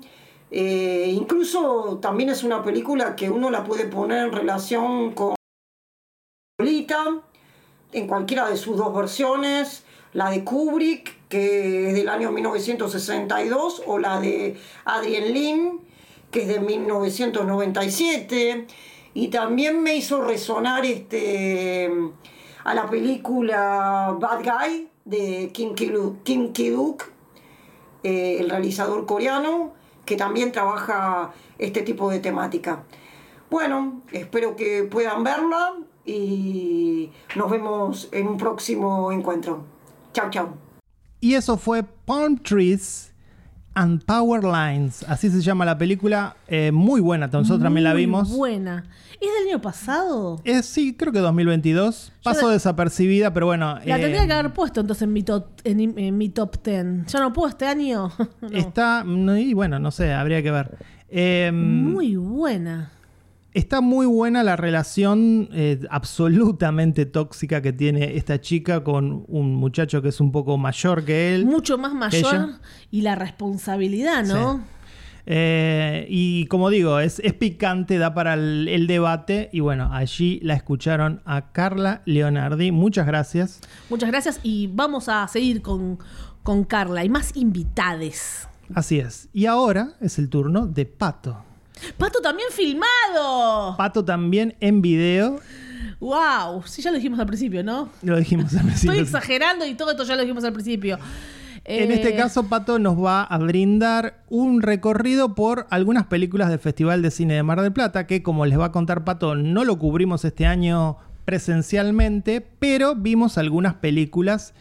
Eh, incluso también es una película que uno la puede poner en relación con Lolita, en cualquiera de sus dos versiones, la de Kubrick, que es del año 1962, o la de Adrien Lin, que es de 1997. Y también me hizo resonar este a la película Bad Guy de Kim Ki-duk, eh, el realizador coreano, que también trabaja este tipo de temática. Bueno, espero que puedan verla y nos vemos en un próximo encuentro. Chao, chao. Y eso fue Palm Trees and Power Lines, así se llama la película, eh, muy buena, nosotros también la vimos. Muy buena. ¿Es del año pasado? Eh, sí, creo que 2022. Pasó desapercibida, pero bueno. La tendría que eh, haber puesto entonces en mi top, en, mi top 10. ¿Ya no puedo este año? Está, y bueno, no sé, habría que ver. Em, muy buena. Está muy buena la relación eh, absolutamente tóxica que tiene esta chica con un muchacho que es un poco mayor que él. Mucho más mayor y la responsabilidad, ¿no? Eh, y como digo, es, picante, da para el, debate. Y bueno, allí la escucharon a Carla Leonardi. Muchas gracias. Muchas gracias y vamos a seguir con, con Carla. y más invitades. Así es. Y ahora es el turno de Pato. Pato también filmado. Pato también en video. ¡Wow! Sí, ya lo dijimos al principio, ¿no? Lo dijimos al principio. Estoy exagerando y todo esto ya lo dijimos al principio. En este eh, caso, Pato nos va a brindar un recorrido por algunas películas del Festival de Cine de Mar del Plata, que como les va a contar Pato, no lo cubrimos este año presencialmente, pero vimos algunas películas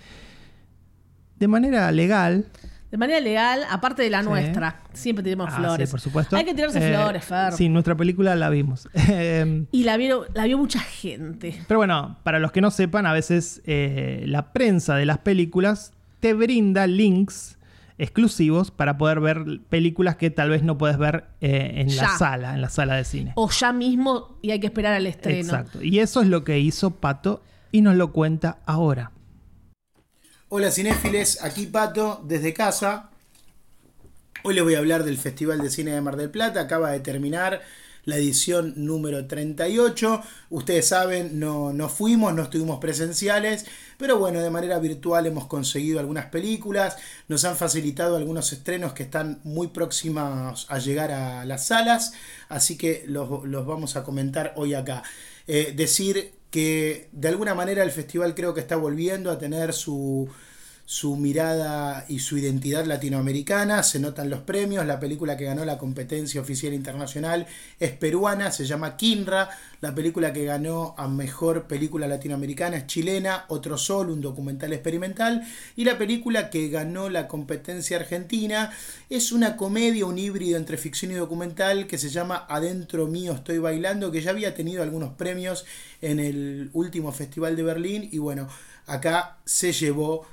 de manera legal de manera legal, aparte de la nuestra. Siempre tenemos ah, flores. Sí, por supuesto. Hay que tirarse eh, flores, Fer. Sí, nuestra película la vimos. Em, y la vio, la vio mucha gente. Pero bueno, para los que no sepan, a veces eh, la prensa de las películas te brinda links exclusivos para poder ver películas que tal vez no puedes ver eh, en la sala, en la sala de cine. O ya mismo y hay que esperar al estreno. Exacto. Y eso es lo que hizo Pato y nos lo cuenta ahora. Hola cinéfiles, aquí Pato desde casa. Hoy les voy a hablar del Festival de Cine de Mar del Plata. Acaba de terminar la edición número 38. Ustedes saben, no, no fuimos, no estuvimos presenciales, pero bueno, de manera virtual hemos conseguido algunas películas, nos han facilitado algunos estrenos que están muy próximos a llegar a las salas, así que los, vamos a comentar hoy acá. Eh, decir que de alguna manera el festival creo que está volviendo a tener su, su mirada y su identidad latinoamericana, se notan los premios, la película que ganó la competencia oficial internacional es peruana, se llama Kinra, la película que ganó a mejor película latinoamericana es chilena, Otro Sol, un documental experimental, y la película que ganó la competencia argentina es una comedia, un híbrido entre ficción y documental que se llama Adentro mío estoy bailando, que ya había tenido algunos premios en el último festival de Berlín y bueno, acá se llevó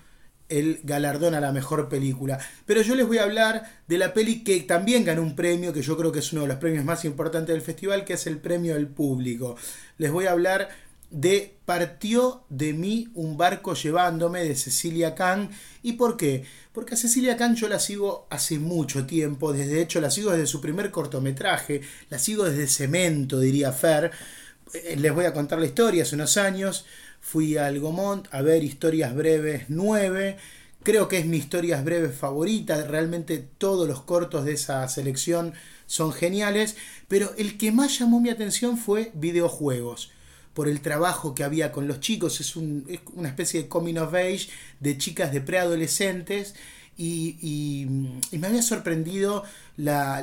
el galardón a la mejor película. Pero yo les voy a hablar de la peli que también ganó un premio, que yo creo que es uno de los premios más importantes del festival, que es el premio del público. Les voy a hablar de Partió de mí un barco llevándome de Cecilia Kang. ¿Y por qué? Porque a Cecilia Kang yo la sigo hace mucho tiempo, desde hecho la sigo desde su primer cortometraje, la sigo desde Cemento, diría Fer. Eh, les voy a contar la historia, hace unos años fui al Gomont a ver Historias Breves 9. Creo que es mi Historias Breves favorita, realmente todos los cortos de esa selección son geniales, pero el que más llamó mi atención fue videojuegos por el trabajo que había con los chicos. Es, una especie de coming of age de chicas de preadolescentes. Y, me había sorprendido la,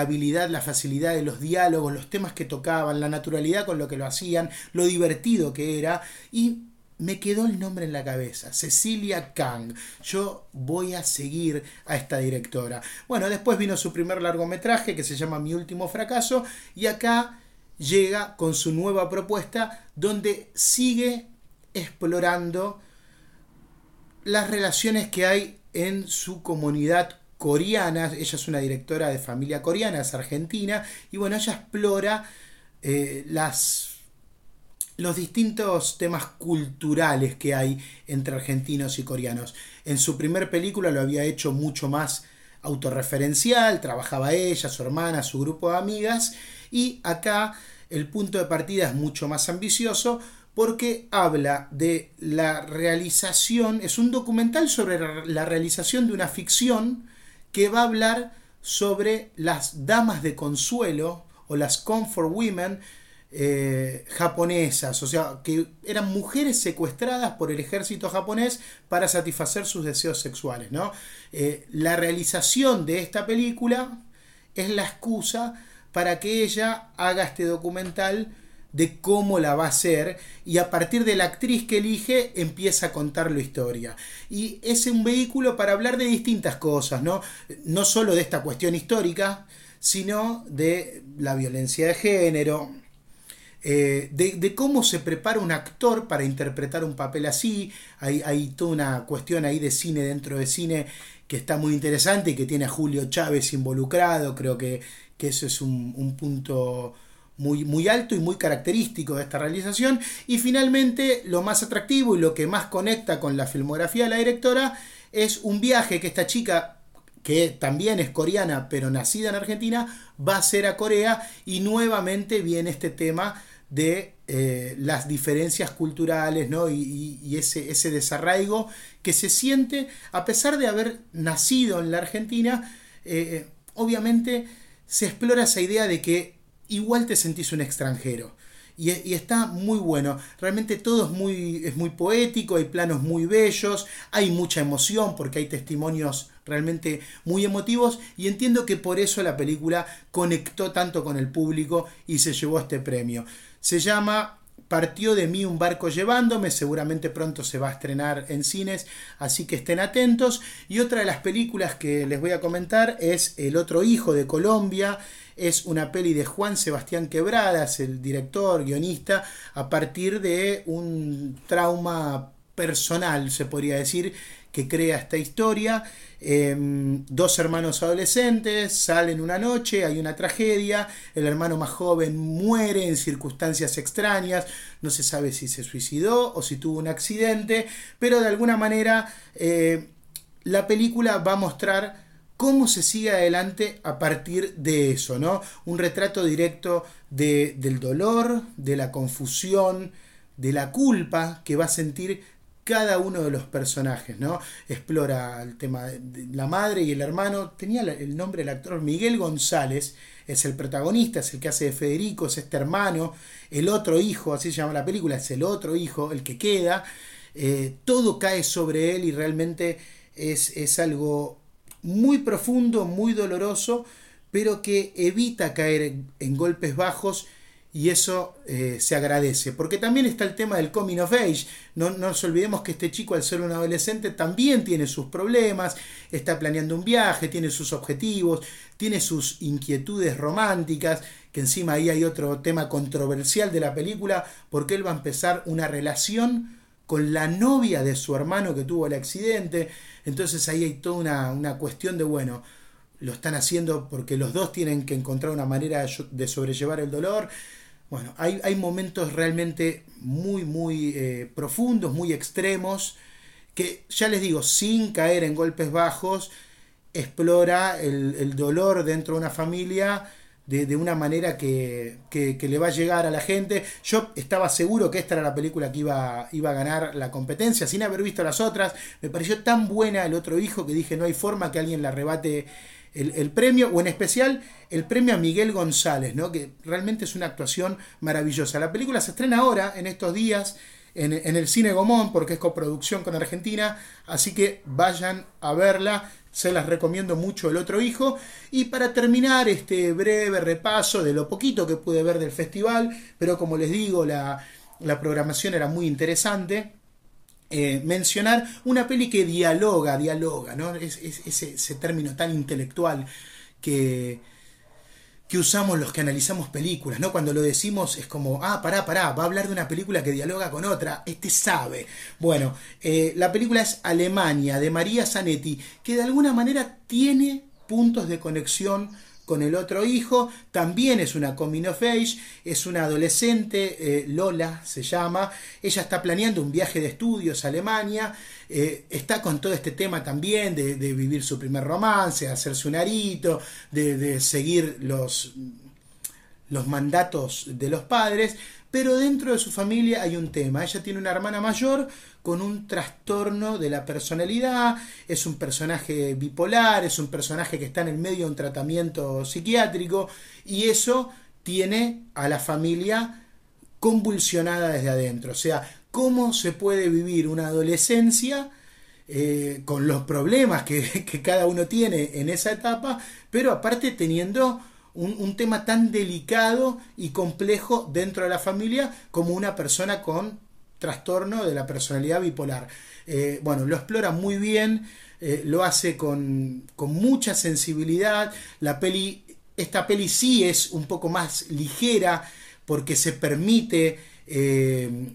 habilidad, la facilidad de los diálogos, los temas que tocaban, la naturalidad con lo que lo hacían, lo divertido que era. Y me quedó el nombre en la cabeza, Cecilia Kang. Yo voy a seguir a esta directora. Bueno, después vino su primer largometraje que se llama Mi último fracaso y acá llega con su nueva propuesta donde sigue explorando las relaciones que hay en su comunidad coreana. Ella es una directora de familia coreana, es argentina, y bueno, ella explora eh, las, los distintos temas culturales que hay entre argentinos y coreanos. En su primer película lo había hecho mucho más autorreferencial, trabajaba ella, su hermana, su grupo de amigas, y acá el punto de partida es mucho más ambicioso porque habla de la realización, es un documental sobre la realización de una ficción que va a hablar sobre las damas de consuelo o las comfort women eh, japonesas, o sea, que eran mujeres secuestradas por el ejército japonés para satisfacer sus deseos sexuales. ¿no? Eh, la realización de esta película es la excusa para que ella haga este documental de cómo la va a hacer y a partir de la actriz que elige empieza a contar la historia. Y es un vehículo para hablar de distintas cosas, ¿no? No solo de esta cuestión histórica, sino de la violencia de género, eh, de, cómo se prepara un actor para interpretar un papel así. Hay, hay toda una cuestión ahí de cine dentro de cine que está muy interesante y que tiene a Julio Chávez involucrado. Creo que, que eso es un, punto muy, muy, alto y muy característico de esta realización. Y finalmente, lo más atractivo y lo que más conecta con la filmografía de la directora es un viaje que esta chica, que también es coreana, pero nacida en Argentina, va a hacer a Corea y nuevamente viene este tema de eh, las diferencias culturales ¿no? y, ese, ese desarraigo que se siente a pesar de haber nacido en la Argentina, eh, obviamente se explora esa idea de que igual te sentís un extranjero. Y, está muy bueno. Realmente todo es muy, es muy poético, hay planos muy bellos, hay mucha emoción porque hay testimonios realmente muy emotivos y entiendo que por eso la película conectó tanto con el público y se llevó este premio. Se llama Partió de mí un barco llevándome, seguramente pronto se va a estrenar en cines, así que estén atentos. Y otra de las películas que les voy a comentar es El otro hijo de Colombia, es una peli de Juan Sebastián Quebradas, el director, guionista, a partir de un trauma personal, se podría decir, que crea esta historia. Em, dos hermanos adolescentes salen una noche, hay una tragedia, el hermano más joven muere en circunstancias extrañas, no se sabe si se suicidó o si tuvo un accidente, pero de alguna manera eh, la película va a mostrar cómo se sigue adelante a partir de eso, ¿no? Un retrato directo de, del dolor, de la confusión, de la culpa que va a sentir cada uno de los personajes, ¿no? Explora el tema de la madre y el hermano. Tenía el nombre del actor Miguel González, es el protagonista, es el que hace de Federico, es este hermano. El otro hijo, así se llama la película, es el otro hijo, el que queda. Eh, todo cae sobre él y realmente es, es algo muy profundo, muy doloroso, pero que evita caer en golpes bajos y eso eh, se agradece. Porque también está el tema del coming of age. No, nos olvidemos que este chico, al ser un adolescente, también tiene sus problemas, está planeando un viaje, tiene sus objetivos, tiene sus inquietudes románticas, que encima ahí hay otro tema controversial de la película, porque él va a empezar una relación con la novia de su hermano que tuvo el accidente. Entonces ahí hay toda una, una cuestión de, bueno, lo están haciendo porque los dos tienen que encontrar una manera de sobrellevar el dolor Bueno, hay, hay momentos realmente muy, muy eh, profundos, muy extremos, que ya les digo, sin caer en golpes bajos, explora el, el dolor dentro de una familia de, una manera que, le va a llegar a la gente. Yo estaba seguro que esta era la película que iba, iba a ganar la competencia, sin haber visto las otras. Me pareció tan buena el otro hijo que dije no hay forma que alguien la arrebate el, premio, o en especial el premio a Miguel González, ¿no? que realmente es una actuación maravillosa. La película se estrena ahora, en estos días, en, en el Cine Gomón, porque es coproducción con Argentina, así que vayan a verla se las recomiendo mucho el otro hijo. Y para terminar este breve repaso de lo poquito que pude ver del festival, pero como les digo, la, programación era muy interesante. Eh, mencionar una peli que dialoga, dialoga, ¿no? Es, ese término tan intelectual que, que usamos los que analizamos películas, ¿no? Cuando lo decimos es como, ah, pará, pará, va a hablar de una película que dialoga con otra, este sabe. Bueno, eh, la película es Alemania, de María Zanetti, que de alguna manera tiene puntos de conexión con el otro hijo, también es una coming of age, es una adolescente, eh, Lola se llama, ella está planeando un viaje de estudios a Alemania, eh, está con todo este tema también de, vivir su primer romance, hacerse un arito, de, seguir los, los mandatos de los padres, pero dentro de su familia hay un tema. Ella tiene una hermana mayor con un trastorno de la personalidad, es un personaje bipolar, es un personaje que está en el medio de un tratamiento psiquiátrico y eso tiene a la familia convulsionada desde adentro. O sea, cómo se puede vivir una adolescencia eh, con los problemas que, cada uno tiene en esa etapa, pero aparte teniendo un, tema tan delicado y complejo dentro de la familia como una persona con trastorno de la personalidad bipolar. Eh, bueno, lo explora muy bien, eh, lo hace con, mucha sensibilidad. La peli, esta peli sí es un poco más ligera porque se permite el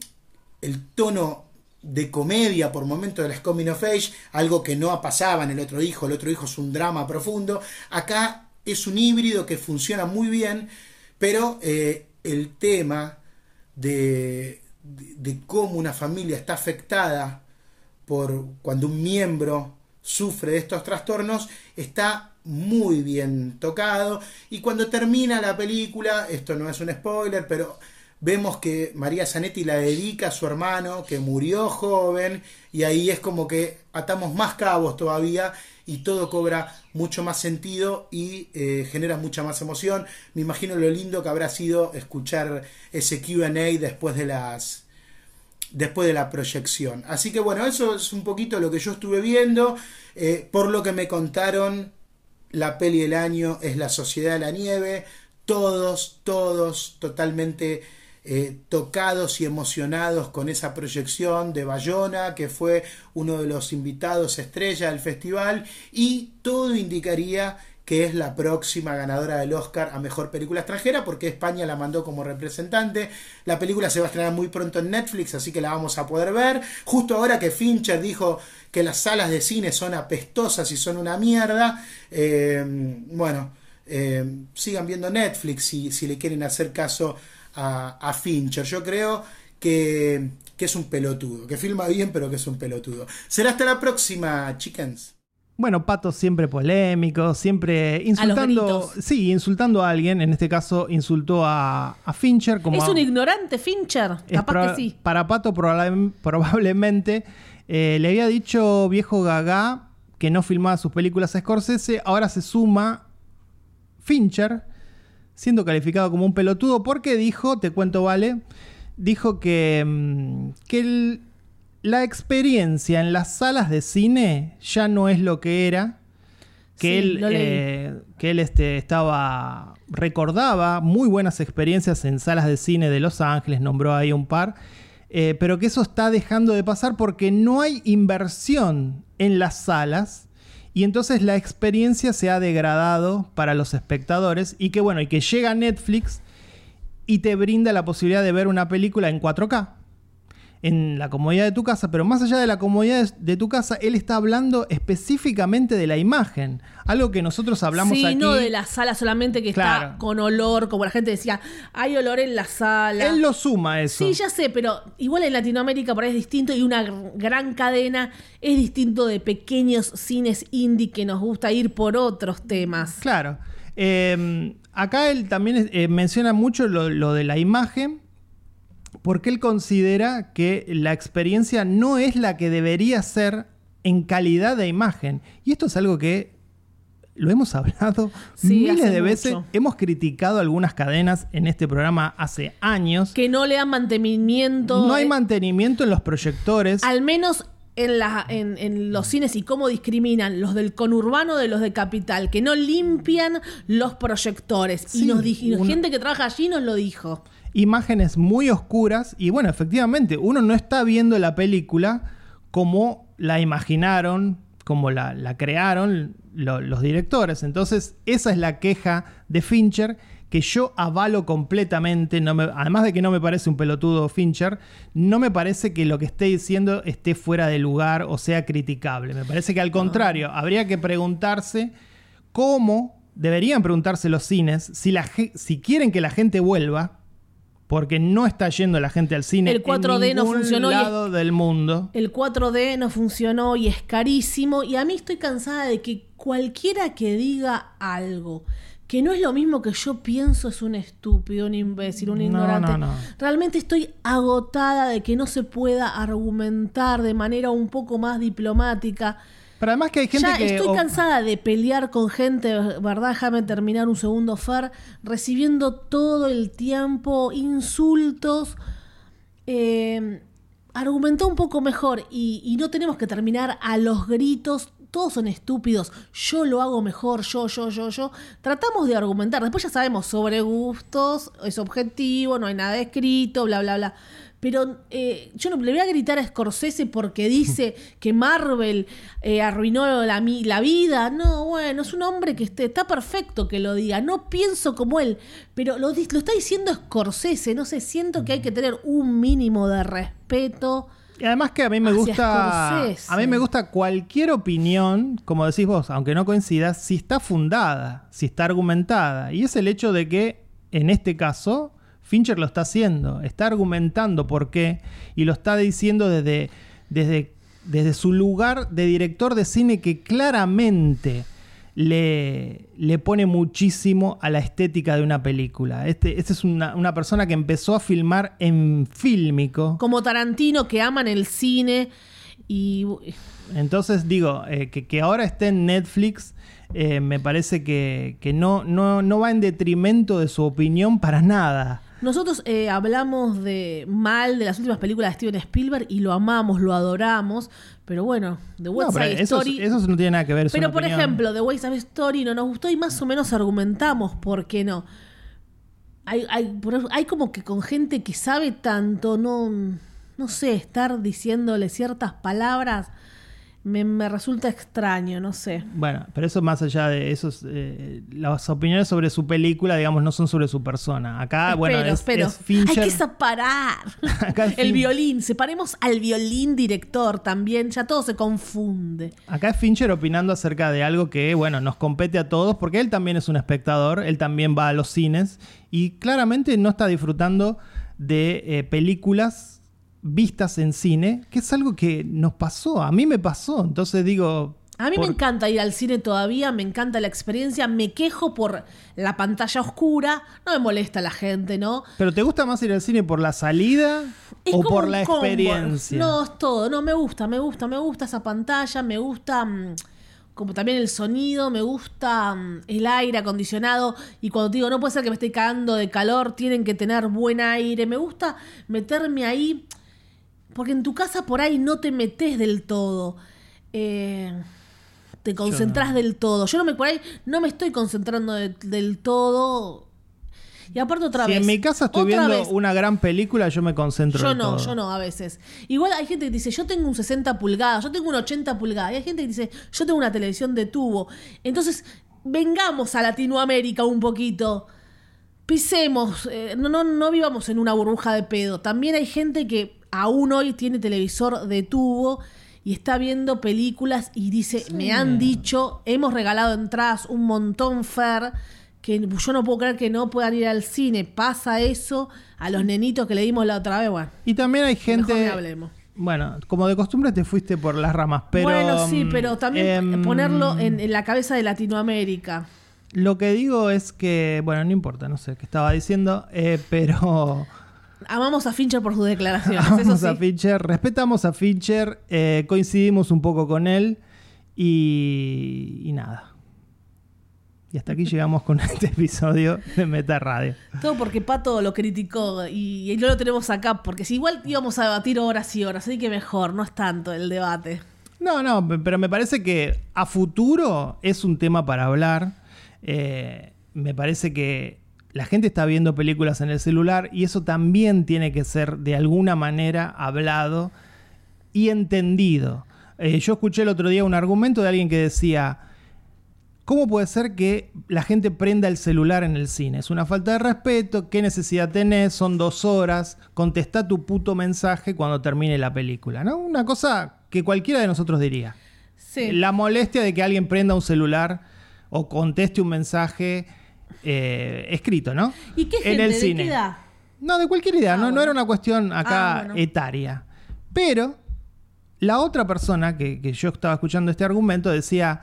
tono de comedia por momentos de las Coming of Age, algo que no pasaba en el otro hijo, el otro hijo es un drama profundo, acá es un híbrido que funciona muy bien, pero eh, el tema de, de, cómo una familia está afectada por cuando un miembro sufre de estos trastornos está muy bien tocado. Y cuando termina la película, esto no es un spoiler, pero vemos que María Zanetti la dedica a su hermano que murió joven y ahí es como que atamos más cabos todavía y todo cobra mucho más sentido y eh, genera mucha más emoción. Me imagino lo lindo que habrá sido escuchar ese QA después de las después de la proyección. Así que bueno, eso es un poquito lo que yo estuve viendo. Eh, por lo que me contaron, la peli del año es La Sociedad de la Nieve. Todos, todos totalmente eh, tocados y emocionados con esa proyección de Bayona, que fue uno de los invitados estrella del festival, y todo indicaría que es la próxima ganadora del Oscar a Mejor Película Extranjera, porque España la mandó como representante. La película se va a estrenar muy pronto en Netflix, así que la vamos a poder ver. Justo ahora que Fincher dijo que las salas de cine son apestosas y son una mierda, eh, bueno, eh, sigan viendo Netflix si, si le quieren hacer caso a, Fincher. Yo creo que, que, es un pelotudo, que filma bien, pero que es un pelotudo. Será hasta la próxima, chickens. Bueno, Pato siempre polémico, siempre insultando. sí, insultando a alguien. En este caso, insultó a, Fincher. Como es un ignorante, Fincher. Capaz que sí. Para Pato, probablemente eh, le había dicho viejo Gaga que no filmaba sus películas a Scorsese. Ahora se suma Fincher siendo calificado como un pelotudo porque dijo, te cuento, vale, dijo que, mm, que la experiencia en las salas de cine ya no es lo que era. Que él, eh, que él este, estaba, recordaba muy buenas experiencias en salas de cine de Los Ángeles, nombró ahí un par, eh, pero que eso está dejando de pasar porque no hay inversión en las salas y entonces la experiencia se ha degradado para los espectadores y que bueno, y que llega Netflix y te brinda la posibilidad de ver una película en 4K. En la comodidad de tu casa, pero más allá de la comodidad de, tu casa, él está hablando específicamente de la imagen. Algo que nosotros hablamos sí, aquí. no de la sala solamente que Claro. está con olor, como la gente decía, hay olor en la sala. Él lo suma eso. Sí, ya sé, pero igual en Latinoamérica por ahí es distinto y una gr- gran cadena es distinto de pequeños cines indie que nos gusta ir por otros temas. Claro. Eh, acá él también eh, menciona mucho lo, lo de la imagen, porque él considera que la experiencia no es la que debería ser en calidad de imagen. Y esto es algo que lo hemos hablado Sí, miles de veces. mucho. Hemos criticado algunas cadenas en este programa hace años. Que no le dan mantenimiento. No hay eh, mantenimiento en los proyectores. Al menos en, la, en, en los cines y cómo discriminan los del conurbano de los de capital, que no limpian los proyectores. Sí, y nos di- y una- gente que trabaja allí nos lo dijo. Imágenes muy oscuras y bueno, efectivamente, uno no está viendo la película como la imaginaron, como la, la crearon lo- los directores. Entonces, esa es la queja de Fincher que yo avalo completamente, no me- además de que no me parece un pelotudo Fincher, no me parece que lo que esté diciendo esté fuera de lugar o sea criticable. Me parece que al contrario, habría que preguntarse cómo deberían preguntarse los cines si, la, ge- si quieren que la gente vuelva, porque no está yendo la gente al cine El 4D en no funcionó y es- lado del mundo. El 4D no funcionó y es carísimo. Y a mí estoy cansada de que cualquiera que diga algo que no es lo mismo que yo pienso es un estúpido, un imbécil, un No, ignorante. no, no. Realmente estoy agotada de que no se pueda argumentar de manera un poco más diplomática. Pero además que hay gente ya que... estoy o- cansada de pelear con gente, ¿verdad? Déjame terminar un segundo, Fer, recibiendo todo el tiempo insultos. Eh, argumentó un poco mejor y, y no tenemos que terminar a los gritos. Todos son estúpidos. Yo lo hago mejor, yo, yo, yo, yo. Tratamos de argumentar. Después ya sabemos sobre gustos, es objetivo, no hay nada escrito, bla, bla, bla. Pero eh, yo no le voy a gritar a Scorsese porque dice que Marvel eh, arruinó la, la vida. No, bueno, es un hombre que está perfecto que lo diga. No pienso como él, pero lo, está diciendo Scorsese. No sé, siento que hay que tener un mínimo de respeto. Y además que a mí me gusta. Scorsese. A mí me gusta cualquier opinión, como decís vos, aunque no coincida, si está fundada, si está argumentada. Y es el hecho de que, en este caso, Fincher lo está haciendo. Está argumentando por qué. Y lo está diciendo desde, desde, desde su lugar de director de cine que claramente le, le pone muchísimo a la estética de una película. Este, este es una, una persona que empezó a filmar en fílmico. Como Tarantino que aman el cine y Entonces digo, eh, que, que ahora esté en Netflix eh, me parece que, que no, no, no va en detrimento de su opinión para nada. Nosotros eh, hablamos de mal de las últimas películas de Steven Spielberg y lo amamos, lo adoramos, pero bueno, The West No, Side Story. eso no tiene nada que ver. pero por opinión. ejemplo, The West Side Story no nos gustó y más o menos argumentamos por qué no. Hay, hay, por- hay como que con gente que sabe tanto, no, no sé, estar diciéndole ciertas palabras me, me resulta extraño, no sé. Bueno, pero eso más allá de esos, eh, las opiniones sobre su película, digamos, no son sobre su persona. Acá, bueno, es, espero. es Fincher. Hay que separar. Acá el Fin- violín. Separemos al violín director también. Ya todo se confunde. Acá es Fincher opinando acerca de algo que, bueno, nos compete a todos, porque él también es un espectador, él también va a los cines y claramente no está disfrutando de eh, películas vistas en cine, que es algo que nos pasó, a mí me pasó, entonces digo... A mí por- me encanta ir al cine todavía, me encanta la experiencia, me quejo por la pantalla oscura, no me molesta la gente, ¿no? ¿Pero te gusta más ir al cine por la salida Es o por la combo. experiencia? No, es todo, no, me gusta, me gusta, me gusta esa pantalla, me gusta mm, como también el sonido, me gusta mm, el aire acondicionado y cuando digo, no puede ser que me esté cagando de calor, tienen que tener buen aire, me gusta meterme ahí, porque en tu casa por ahí no te metes del todo. Eh, te concentras del todo. Yo no me por ahí no me estoy concentrando de- del todo. Y aparte otra si vez. en mi casa estoy viendo vez, una gran película, yo me concentro yo no, todo. yo no, a veces. Igual hay gente que dice, yo tengo un 60 pulgadas, yo tengo un 80 pulgadas. Y hay gente que dice, yo tengo una televisión de tubo. Entonces, vengamos a Latinoamérica un poquito. Pisemos, eh, no, no, no vivamos en una burbuja de pedo. También hay gente que aún hoy tiene televisor de tubo y está viendo películas y dice, me han dicho, hemos regalado entradas un montón, Fer, que yo no puedo creer que no puedan ir al cine. Pasa eso a los nenitos que le dimos la otra vez, bueno. Y también hay gente. hablemos. Bueno, como de costumbre te fuiste por las ramas, pero. bueno, sí, pero también em, ponerlo en, en la cabeza de Latinoamérica. Lo que digo es que, bueno, no importa, no sé qué estaba diciendo, eh, pero Amamos a Fincher por sus declaraciones, eso amamos sí. a Fincher, respetamos a Fincher, eh, coincidimos un poco con él y, y nada. Y hasta aquí llegamos con este episodio de Meta Radio. Todo porque Pato lo criticó y, y no lo tenemos acá, porque si igual íbamos a debatir horas y horas, así que mejor, no es tanto el debate. No, no, pe- pero me parece que a futuro es un tema para hablar. Eh, me parece que la gente está viendo películas en el celular y eso también tiene que ser de alguna manera hablado y entendido. Eh, yo escuché el otro día un argumento de alguien que decía, ¿cómo puede ser que la gente prenda el celular en el cine? Es una falta de respeto, ¿qué necesidad tenés? Son dos horas, contestá tu puto mensaje cuando termine la película, ¿no? Una cosa que cualquiera de nosotros diría. Sí. La molestia de que alguien prenda un celular o conteste un mensaje eh, escrito, ¿no? ¿Y qué gente? En el ¿De cine. qué edad? No, de cualquier idea, Ah, no, era una cuestión acá Ah, bueno. etaria. Pero la otra persona que, que yo estaba escuchando este argumento decía,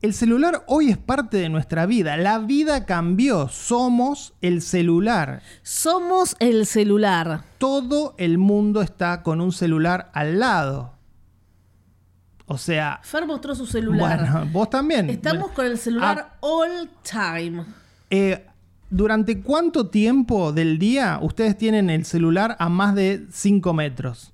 el celular hoy es parte de nuestra vida, la vida cambió, somos el celular. Somos el celular. Todo el mundo está con un celular al lado. O sea, Fer mostró su celular. bueno, vos también. Estamos Bueno, con el celular all time. Eh, ¿Durante cuánto tiempo del día ustedes tienen el celular a más de 5 metros?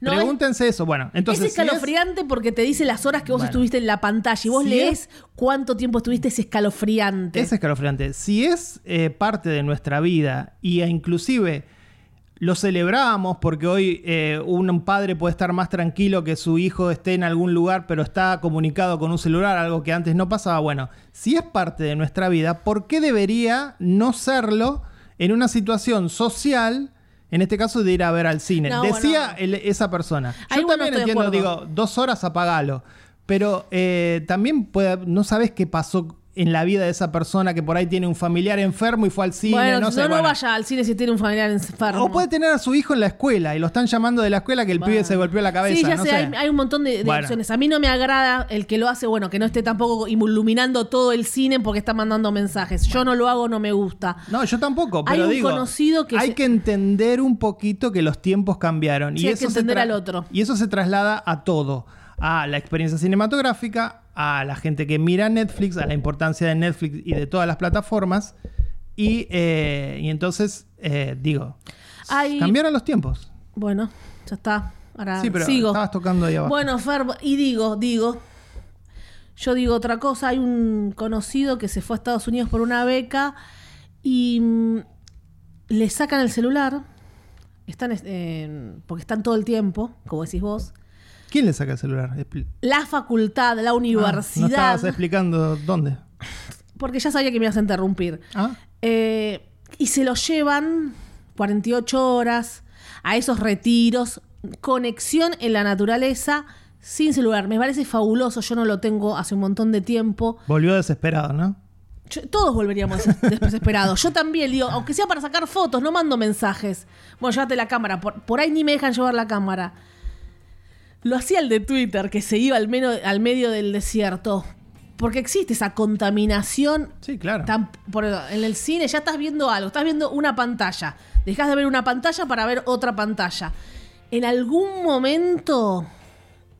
No, Pregúntense eso. Bueno, entonces. es si es- escalofriante porque te dice las horas que vos Bueno. estuviste en la pantalla y vos Si lees cuánto tiempo estuviste, es escalofriante. Es escalofriante. Si es eh, parte de nuestra vida y e inclusive lo celebramos porque hoy eh, un padre puede estar más tranquilo que su hijo esté en algún lugar pero está comunicado con un celular, algo que antes no pasaba. Bueno, si es parte de nuestra vida, ¿por qué debería no serlo en una situación social? En este caso de ir a ver al cine. No, Decía bueno. el- esa persona. Yo también entiendo, digo, dos horas apagalo. Pero eh, también puede, no sabes qué pasó en la vida de esa persona que por ahí tiene un familiar enfermo y fue al cine. bueno, no sé, no bueno. vaya al cine si tiene un familiar enfermo. O puede tener a su hijo en la escuela y lo están llamando de la escuela que el pibe se golpeó la cabeza. Sí, ya no sé, sé. Hay, hay un montón de, opciones. A mí no me agrada el que lo hace, bueno, que no esté tampoco iluminando todo el cine porque está mandando mensajes. Yo no lo hago, no me gusta. No, yo tampoco, Hay pero un digo, conocido que hay se- que entender un poquito que los tiempos cambiaron. Sí, y hay eso que entender al otro. Y eso se traslada a todo. A la experiencia cinematográfica, a la gente que mira Netflix, a la importancia de Netflix y de todas las plataformas. Y, eh, y entonces, eh, digo, cambiaron los tiempos. Bueno, ya está. Ahora Sí, pero sigo. estabas tocando ahí abajo. Bueno, Fer, y digo, digo, yo digo otra cosa. Hay un conocido que se fue a Estados Unidos por una beca y mm, le sacan el celular. Están, eh, porque están todo el tiempo, como decís vos. ¿Quién le saca el celular? La facultad, la Ah, universidad. no estabas explicando dónde. porque ya sabía que me ibas a interrumpir. Ah, Eh, y se lo llevan 48 horas a esos retiros, conexión en la naturaleza, sin celular. Me parece fabuloso, yo no lo tengo hace un montón de tiempo. volvió desesperado, ¿no? Yo- todos volveríamos des- desesperados. Yo también, digo, aunque sea para sacar fotos, no mando mensajes. Bueno, llévate la cámara. Por, por ahí ni me dejan llevar la cámara. Lo hacía el de Twitter, que se iba al, meno- al medio del desierto. Porque existe esa contaminación Sí, claro. Tan- por- en el cine ya estás viendo algo, estás viendo una pantalla. Dejas de ver una pantalla para ver otra pantalla. En algún momento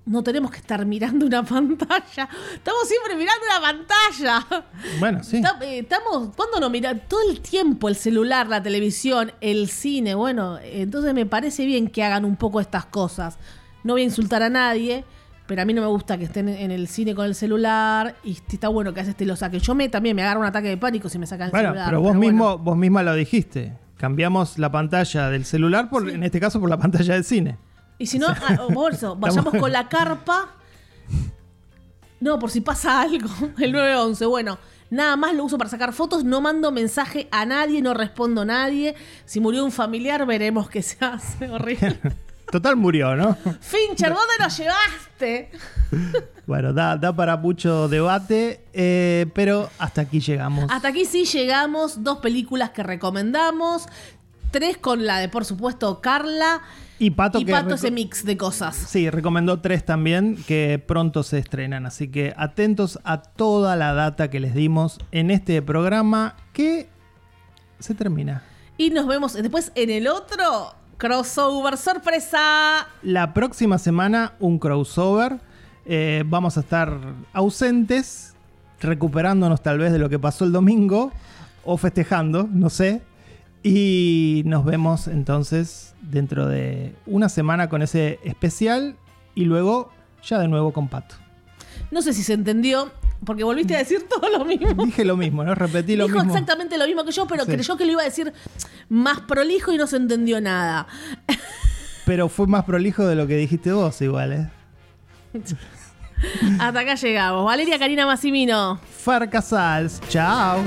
no tenemos que estar mirando una pantalla. Estamos siempre mirando una pantalla. Bueno, sí. Eh, Estamos, ¿cuándo no mira Todo el tiempo el celular, la televisión, el cine. Bueno, entonces me parece bien que hagan un poco estas cosas. No voy a insultar a nadie, pero a mí no me gusta que estén en el cine con el celular y está bueno que a veces te lo saquen. Yo me, también me agarro un ataque de pánico si me sacan el Bueno, celular. pero vos mismo, vos misma lo dijiste. Cambiamos la pantalla del celular por, en este caso, por la pantalla del cine. Y si no, ah, o por eso, vayamos con la carpa. No, por si pasa algo. El 911. Bueno, nada más lo uso para sacar fotos. No mando mensaje a nadie, no respondo a nadie. Si murió un familiar, veremos qué se hace. Horrible. Total murió, ¿no? Fincher, ¿dónde lo llevaste? Bueno, da, da para mucho debate, eh, pero hasta aquí llegamos. Hasta aquí sí llegamos. Dos películas que recomendamos. Tres con la de, por supuesto, Carla. Y Pato, y que Pato ese mix de cosas. Sí, recomendó tres también que pronto se estrenan. Así que atentos a toda la data que les dimos en este programa que se termina. Y nos vemos después en el otro crossover sorpresa. La próxima semana un crossover. Eh, vamos a estar ausentes, recuperándonos tal vez de lo que pasó el domingo o festejando, no sé. Y nos vemos entonces dentro de una semana con ese especial y luego ya de nuevo con Pato. No sé si se entendió, porque volviste a decir todo lo mismo. Dije lo mismo, ¿no? Repetí lo Dijo mismo. exactamente lo mismo que yo, pero Sí. creyó que lo iba a decir más prolijo y no se entendió nada. Pero fue más prolijo de lo que dijiste vos, igual, ¿eh? Hasta acá llegamos. Valeria Karina Massimino. Far Casals, chao.